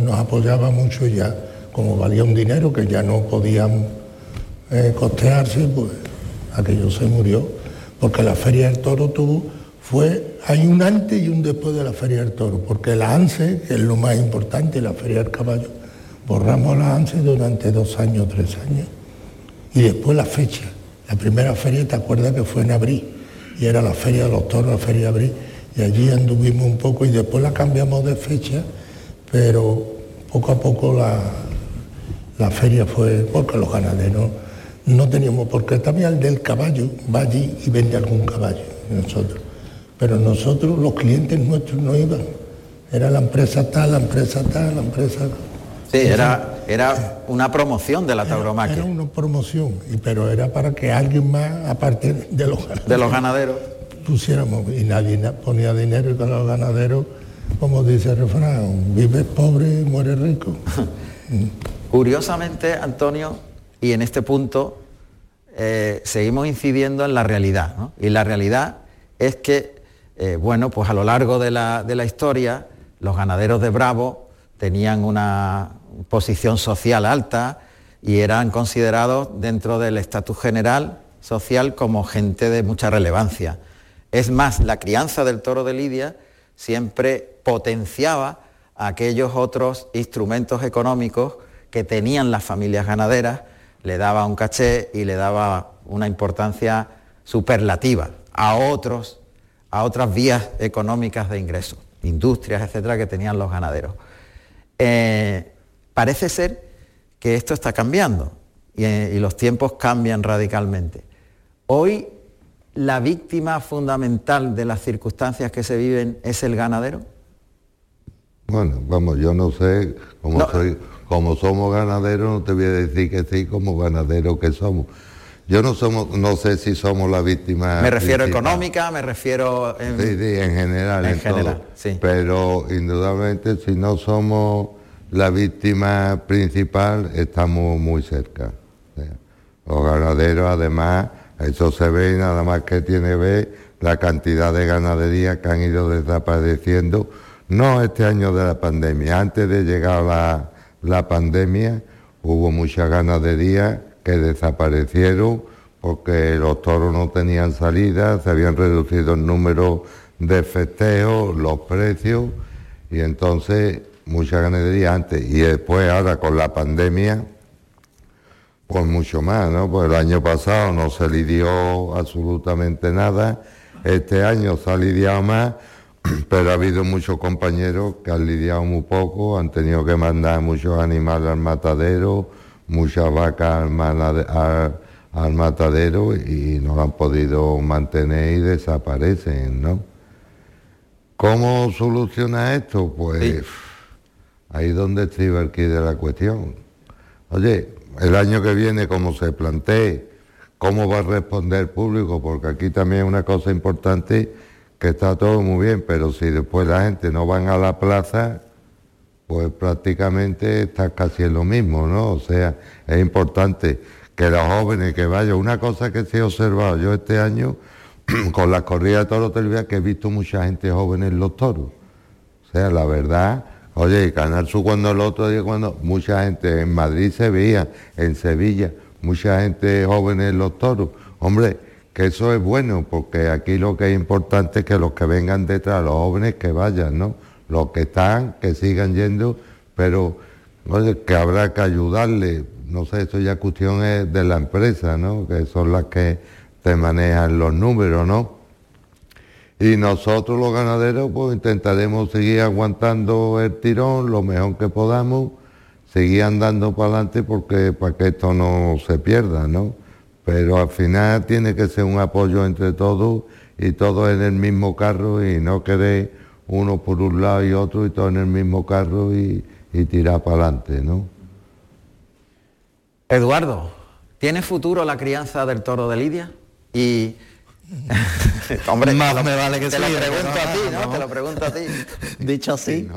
nos apoyaba mucho ya, como valía un dinero que ya no podían eh, costearse, pues aquello se murió, porque la Feria del Toro tuvo, fue, hay un antes y un después de la Feria del Toro, porque la ANSE, que es lo más importante, la Feria del Caballo, borramos la ANSE durante dos años, tres años, y después la fecha. La primera feria, ¿te acuerdas que fue en abril? Y era la Feria de los Toros, la Feria de abril, y allí anduvimos un poco y después la cambiamos de fecha, pero poco a poco la, la feria fue, porque los ganaderos no teníamos, porque también el del caballo va allí y vende algún caballo, nosotros pero nosotros, los clientes nuestros no iban. Era la empresa tal, la empresa tal, la empresa... Sí, era, era una promoción de la tauromaquia. Era, una promoción, pero era para que alguien más, aparte de los ganaderos, de los ganaderos. pusiéramos, y nadie ponía dinero y con los ganaderos, como dice el refrán, vives pobre muere rico. Curiosamente, Antonio, y en este punto eh, seguimos incidiendo en la realidad, ¿no? Y la realidad es que eh, bueno, pues a lo largo de la, historia, los ganaderos de Bravo tenían una posición social alta y eran considerados dentro del estatus general social como gente de mucha relevancia. Es más, la crianza del toro de Lidia siempre potenciaba aquellos otros instrumentos económicos que tenían las familias ganaderas, le daba un caché y le daba una importancia superlativa a otros a otras vías económicas de ingreso, industrias, etcétera, que tenían los ganaderos. Eh, parece ser que esto está cambiando y, los tiempos cambian radicalmente. Hoy la víctima fundamental de las circunstancias que se viven es el ganadero. Bueno, vamos, yo no sé, cómo soy, como somos ganaderos, no te voy a decir que sí, como ganaderos que somos yo no somos, no sé si somos la víctima. Me refiero económica, me refiero en, sí, sí, en general, en, general, Sí. Pero indudablemente si no somos la víctima principal, estamos muy cerca. Los ganaderos, además, eso se ve nada más que tiene que ver la cantidad de ganaderías que han ido desapareciendo, no este año de la pandemia, antes de llegar la, la pandemia hubo mucha ganadería que desaparecieron porque los toros no tenían salida, se habían reducido el número de festejos, los precios, y entonces mucha ganadería antes. Y después ahora con la pandemia, pues mucho más, ¿no? Pues el año pasado no se lidió absolutamente nada, este año se ha lidiado más, pero ha habido muchos compañeros que han lidiado muy poco, han tenido que mandar muchos animales al matadero, muchas vacas al, matadero y no lo han podido mantener y desaparecen, ¿no? ¿Cómo soluciona esto? Pues ahí donde estriba el de la cuestión. Oye, el año que viene, como se plantee, ¿cómo va a responder el público? Porque aquí también una cosa importante que está todo muy bien, pero si después la gente no van a la plaza, pues prácticamente está casi en lo mismo, ¿no? O sea, es importante que los jóvenes que vayan. Una cosa que se he observado yo este año con la corrida de toros que he visto mucha gente joven en los toros. O sea, la verdad, oye, Canal Sur cuando el otro día, cuando mucha gente en Madrid se veía, en Sevilla, mucha gente joven en los toros. Hombre, que eso es bueno, porque aquí lo que es importante es que los que vengan detrás, los jóvenes que vayan, ¿no? los que están, que sigan yendo, pero que habrá que ayudarle. No sé, eso ya cuestión es de la empresa, ¿no? Que son las que te manejan los números, ¿no? Y nosotros los ganaderos pues intentaremos seguir aguantando el tirón lo mejor que podamos, seguir andando para adelante porque para que esto no se pierda, ¿no? Pero al final tiene que ser un apoyo entre todos y todos en el mismo carro y no querer uno por un lado y otro y todo en el mismo carro y, tirar para adelante, ¿no? Eduardo, ¿tiene futuro la crianza del toro de Lidia? Y Hombre, más me vale que te lo pregunto a ti, ¿no? Te lo pregunto a ti. Dicho así,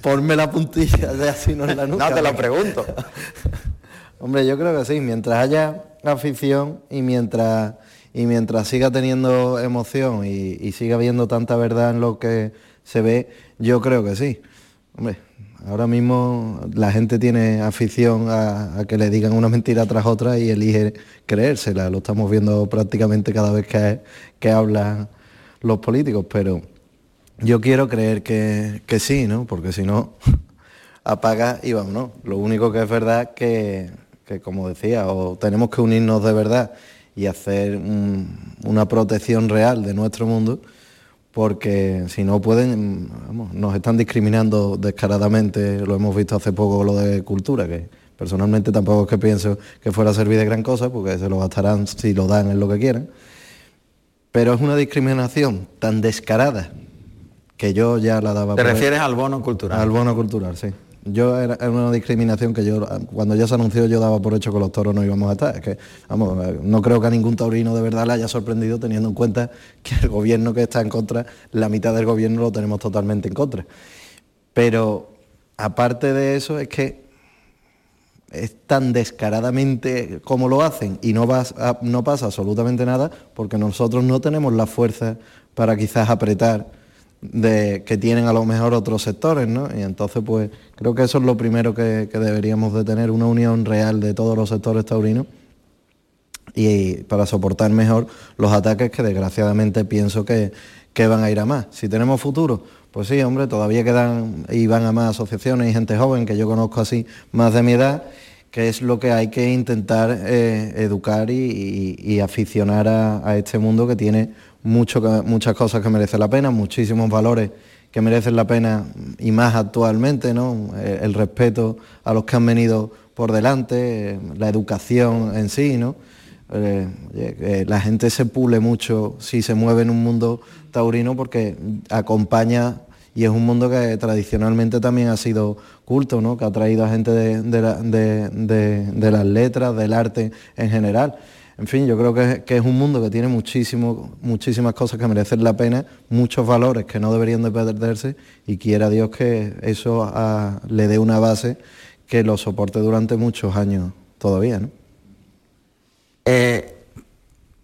ponme la puntilla de así no en la nuca. No, te lo pregunto. Hombre, yo creo que sí, mientras haya afición y mientras y mientras siga teniendo emoción y, y siga viendo tanta verdad en lo que se ve, yo creo que sí. Hombre, ahora mismo la gente tiene afición a, que le digan una mentira tras otra y elige creérsela. Lo estamos viendo prácticamente cada vez que, hablan los políticos, pero yo quiero creer que, sí, ¿no? Porque si no, apaga y vámonos. Lo único que es verdad que, que como decía, tenemos que unirnos de verdad y hacer una protección real de nuestro mundo, porque si no pueden, vamos, nos están discriminando descaradamente, lo hemos visto hace poco lo de cultura, que personalmente tampoco es que pienso que fuera a servir de gran cosa, porque se lo gastarán si lo dan en lo que quieran, pero es una discriminación tan descarada que yo ya la daba... ¿Te refieres al bono cultural? Al bono cultural, sí. Yo era, una discriminación que yo, cuando ya se anunció, yo daba por hecho que los toros no íbamos a estar. Es que, vamos, no creo que a ningún taurino de verdad le haya sorprendido teniendo en cuenta que el gobierno que está en contra, la mitad del gobierno lo tenemos totalmente en contra. Pero aparte de eso, es que es tan descaradamente como lo hacen y no pasa absolutamente nada porque nosotros no tenemos la fuerza para quizás apretar de, que tienen a lo mejor otros sectores, ¿no? Y entonces, pues creo que eso es lo primero que, deberíamos de tener, una unión real de todos los sectores taurinos y para soportar mejor los ataques que desgraciadamente pienso que, que van a ir a más. Si tenemos futuro, pues sí, hombre, todavía quedan y van a más asociaciones y gente joven que yo conozco así más de mi edad, que es lo que hay que intentar eh, educar y, aficionar a, este mundo que tiene muchas cosas que merecen la pena, muchísimos valores que merecen la pena y más actualmente, ¿no? Eh, el, respeto a los que han venido por delante, eh, la educación en sí, ¿no? Eh, la gente se pule mucho si se mueve en un mundo taurino porque acompaña y es un mundo que tradicionalmente también ha sido culto, ¿no? que ha traído a gente de, de las letras, del arte en general. En fin, yo creo que, es un mundo que tiene muchísimas cosas que merecen la pena, muchos valores que no deberían de perderse y quiera Dios que eso le dé una base que lo soporte durante muchos años todavía. Eh,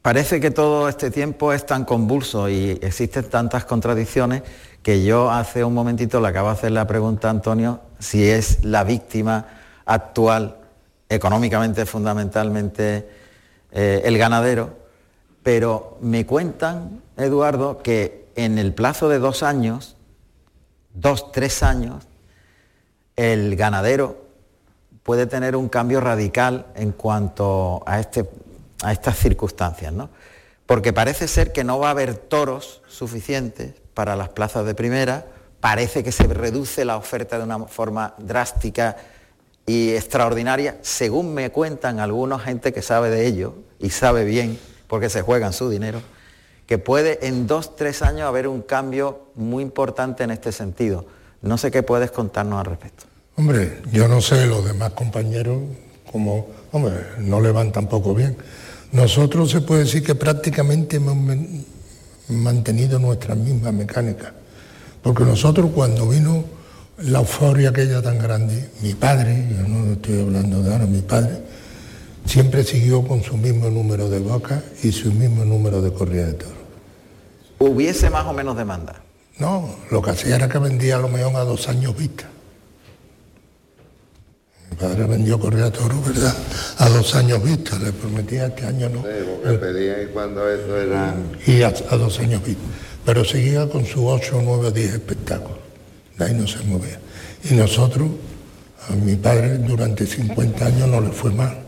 parece que todo este tiempo es tan convulso y existen tantas contradicciones que yo hace un momentito le acabo de hacer la pregunta a Antonio si es la víctima actual económicamente fundamentalmente eh, el ganadero, pero me cuentan, Eduardo, que en el plazo de dos años, dos, tres años, el ganadero puede tener un cambio radical en cuanto a, este, a estas circunstancias, ¿no? Porque parece ser que no va a haber toros suficientes para las plazas de primera, parece que se reduce la oferta de una forma drástica y extraordinaria, según me cuentan algunos gente que sabe de ello y sabe bien, porque se juegan su dinero, que puede en dos, tres años haber un cambio muy importante en este sentido. No sé qué puedes contarnos al respecto. Hombre, yo no sé los demás compañeros como, hombre, no le van tampoco bien. Nosotros se puede decir que prácticamente hemos mantenido nuestra misma mecánica, porque nosotros cuando vino la euforia aquella tan grande. Mi padre, yo no estoy hablando de ahora, mi padre, siempre siguió con su mismo número de vacas y su mismo número de corrida de toros. ¿Hubiese más o menos demanda? No, lo que hacía era que vendía a lo mejor a dos años vista. Mi padre vendió corrida de toros, ¿verdad? A dos años vista, le prometía este año no. Sí, pedía y cuando eso era... Y a, a dos años vista. Pero seguía con sus ocho, nueve, diez espectáculos de ahí no se movía. Y nosotros, a mi padre durante 50 años no le fue mal.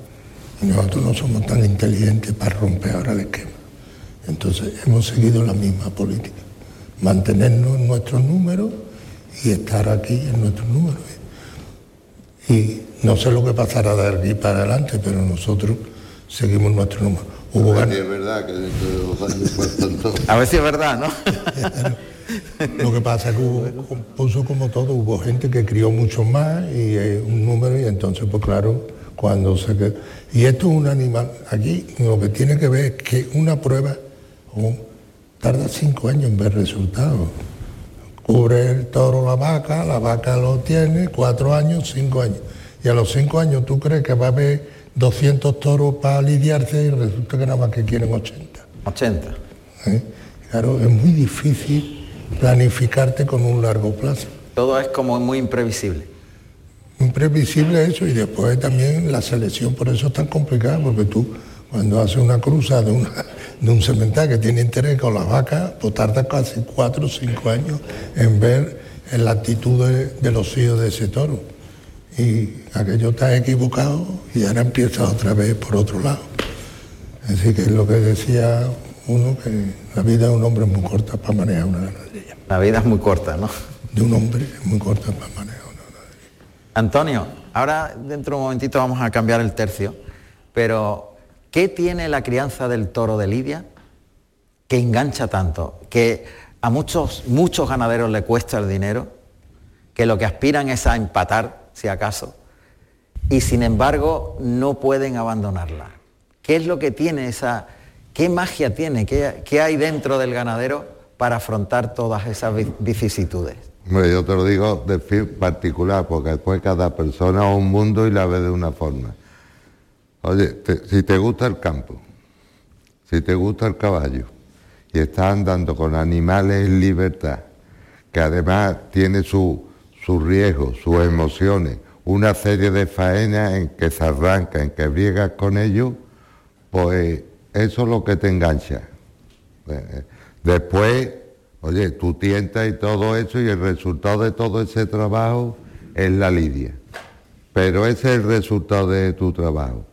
Y nosotros no somos tan inteligentes para romper ahora el esquema. Entonces hemos seguido la misma política, mantenernos en nuestros números y estar aquí en nuestros números. Y no sé lo que pasará de aquí para adelante, pero nosotros seguimos nuestros números. Hubo a ver si es verdad que dentro de dos años A ver si es verdad, ¿no? Lo que pasa es que hubo, como todo, hubo gente que crió mucho más y eh, un número y entonces pues claro, cuando se quedó. Y esto es un animal, aquí lo que tiene que ver es que una prueba tarda cinco años en ver resultados. Cubre el toro la vaca, la vaca lo tiene, cuatro años, cinco años. Y a los cinco años tú crees que va a haber 200 toros para lidiarse y resulta que nada más que quieren 80. 80. ¿Eh? Claro, es muy difícil planificarte con un largo plazo. Todo es como muy imprevisible. Imprevisible eso y después también la selección, por eso es tan complicada, porque tú cuando hace una cruza de, de un cementerio que tiene interés con las vacas, pues tarda casi cuatro o cinco años en ver la actitud de, los hijos de ese toro. Y aquello está equivocado y ahora empieza otra vez por otro lado. Así que es lo que decía uno, que la vida de un hombre es muy corta para manejar una ganadería. La vida es muy corta, ¿no? De un hombre es muy corta para manejar una ganadería. Antonio, ahora dentro de un momentito vamos a cambiar el tercio, pero ¿qué tiene la crianza del toro de Lidia que engancha tanto? Que a muchos, muchos ganaderos le cuesta el dinero, que lo que aspiran es a empatar, si acaso, y sin embargo no pueden abandonarla. ¿Qué es lo que tiene esa, qué magia tiene, qué, hay dentro del ganadero para afrontar todas esas vicisitudes? yo te lo digo de fin particular, porque después cada persona es un mundo y la ve de una forma. Oye, si te gusta el campo, si te gusta el caballo, y está andando con animales en libertad, que además tiene sus su riesgos, sus emociones, una serie de faenas en que se arranca, en que briegas con ellos, pues eso es lo que te engancha. Eh, después, oye, tú tientas y todo eso y el resultado de todo ese trabajo es la lidia. Pero ese es el resultado de tu trabajo.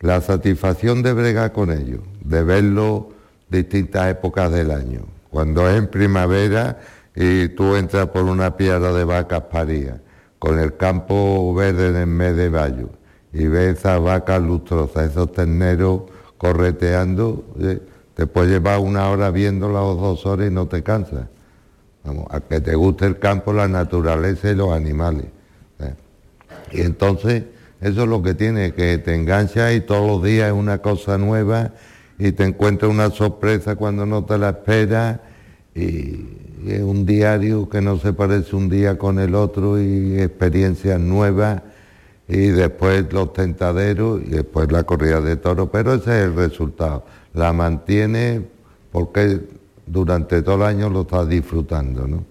La satisfacción de bregar con ellos, de verlo distintas épocas del año. Cuando es en primavera y tú entras por una piedra de vacas parías, con el campo verde en el mes de mayo, y ves esas vacas lustrosas, esos terneros correteando, te puedes llevar una hora viéndolas o dos horas y no te cansas. Vamos, a que te guste el campo, la naturaleza y los animales. Y entonces, eso es lo que tiene, que te engancha y todos los días es una cosa nueva y te encuentras una sorpresa cuando no te la esperas y, es un diario que no se parece un día con el otro y experiencias nuevas y después los tentaderos y después la corrida de toros, pero ese es el resultado. La mantiene porque durante todo el año lo está disfrutando, ¿no?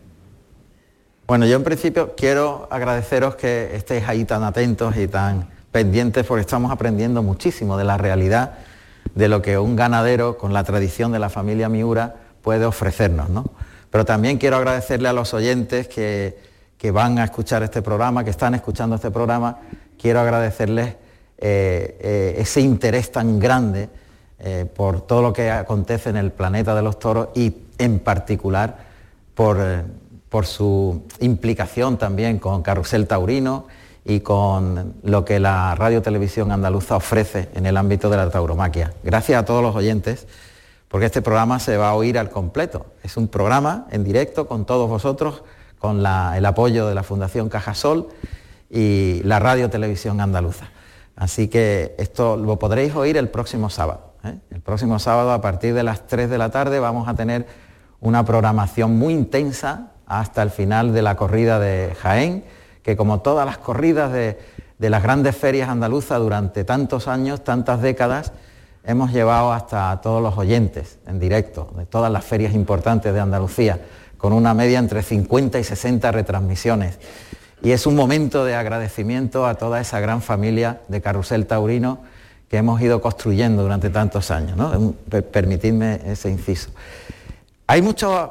Bueno, yo en principio quiero agradeceros que estéis ahí tan atentos y tan pendientes porque estamos aprendiendo muchísimo de la realidad de lo que un ganadero con la tradición de la familia Miura puede ofrecernos. ¿no? Pero también quiero agradecerle a los oyentes que, van a escuchar este programa, que están escuchando este programa, quiero agradecerles eh, eh, ese interés tan grande eh, por todo lo que acontece en el planeta de los toros y en particular por, por su implicación también con Carrusel Taurino y con lo que la Radio Televisión Andaluza ofrece en el ámbito de la tauromaquia. Gracias a todos los oyentes, porque este programa se va a oír al completo. Es un programa en directo con todos vosotros, con el apoyo de la Fundación Cajasol y la Radio Televisión Andaluza. Así que esto lo podréis oír el próximo sábado. ¿eh? El próximo sábado a partir de las 3 de la tarde vamos a tener una programación muy intensa hasta el final de la corrida de Jaén que como todas las corridas de, las grandes ferias andaluzas durante tantos años, tantas décadas, hemos llevado hasta todos los oyentes en directo de todas las ferias importantes de Andalucía, con una media entre 50 y 60 retransmisiones. Y es un momento de agradecimiento a toda esa gran familia de Carrusel Taurino que hemos ido construyendo durante tantos años. Permitidme ese inciso. Hay muchos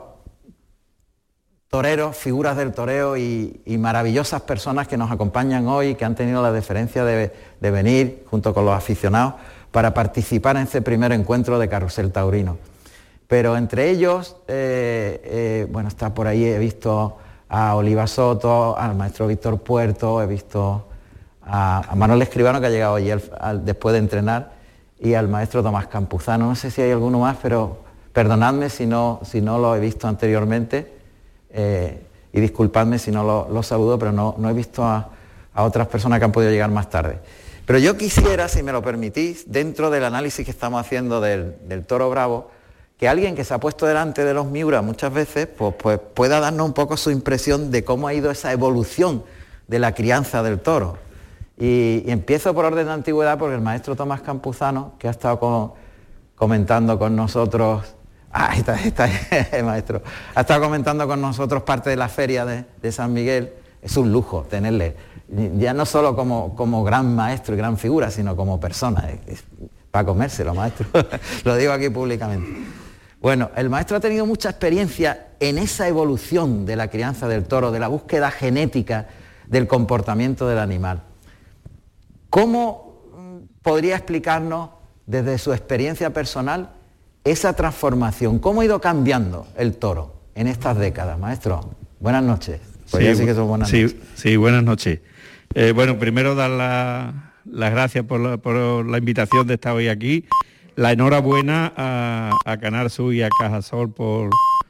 toreros, figuras del toreo y, maravillosas personas que nos acompañan hoy, que han tenido la deferencia de, venir junto con los aficionados para participar en este primer encuentro de Carrusel Taurino. Pero entre ellos, eh, eh, bueno, está por ahí, he visto a Oliva Soto, al maestro Víctor Puerto, he visto a, Manuel Escribano que ha llegado ayer después de entrenar y al maestro Tomás Campuzano. No sé si hay alguno más, pero perdonadme si no, si no lo he visto anteriormente. Eh, y disculpadme si no lo, saludo, pero no, he visto a, otras personas que han podido llegar más tarde. Pero yo quisiera, si me lo permitís, dentro del análisis que estamos haciendo del, toro bravo, que alguien que se ha puesto delante de los Miura muchas veces, pues, pues, pueda darnos un poco su impresión de cómo ha ido esa evolución de la crianza del toro. Y, empiezo por orden de antigüedad porque el maestro Tomás Campuzano, que ha estado comentando con nosotros Ah, está, está maestro. Ha estado comentando con nosotros parte de la feria de, San Miguel. Es un lujo tenerle, ya no solo como, como, gran maestro y gran figura, sino como persona. para comérselo, maestro. Lo digo aquí públicamente. Bueno, el maestro ha tenido mucha experiencia en esa evolución de la crianza del toro, de la búsqueda genética del comportamiento del animal. ¿Cómo mm, podría explicarnos desde su experiencia personal esa transformación? ¿Cómo ha ido cambiando el toro en estas décadas, maestro? Buenas noches. Pues sí, que son buenas noches. Sí, buenas noches. Eh, bueno, primero dar las gracias por la, invitación de estar hoy aquí. La enhorabuena a, a Canal y a Cajasol por,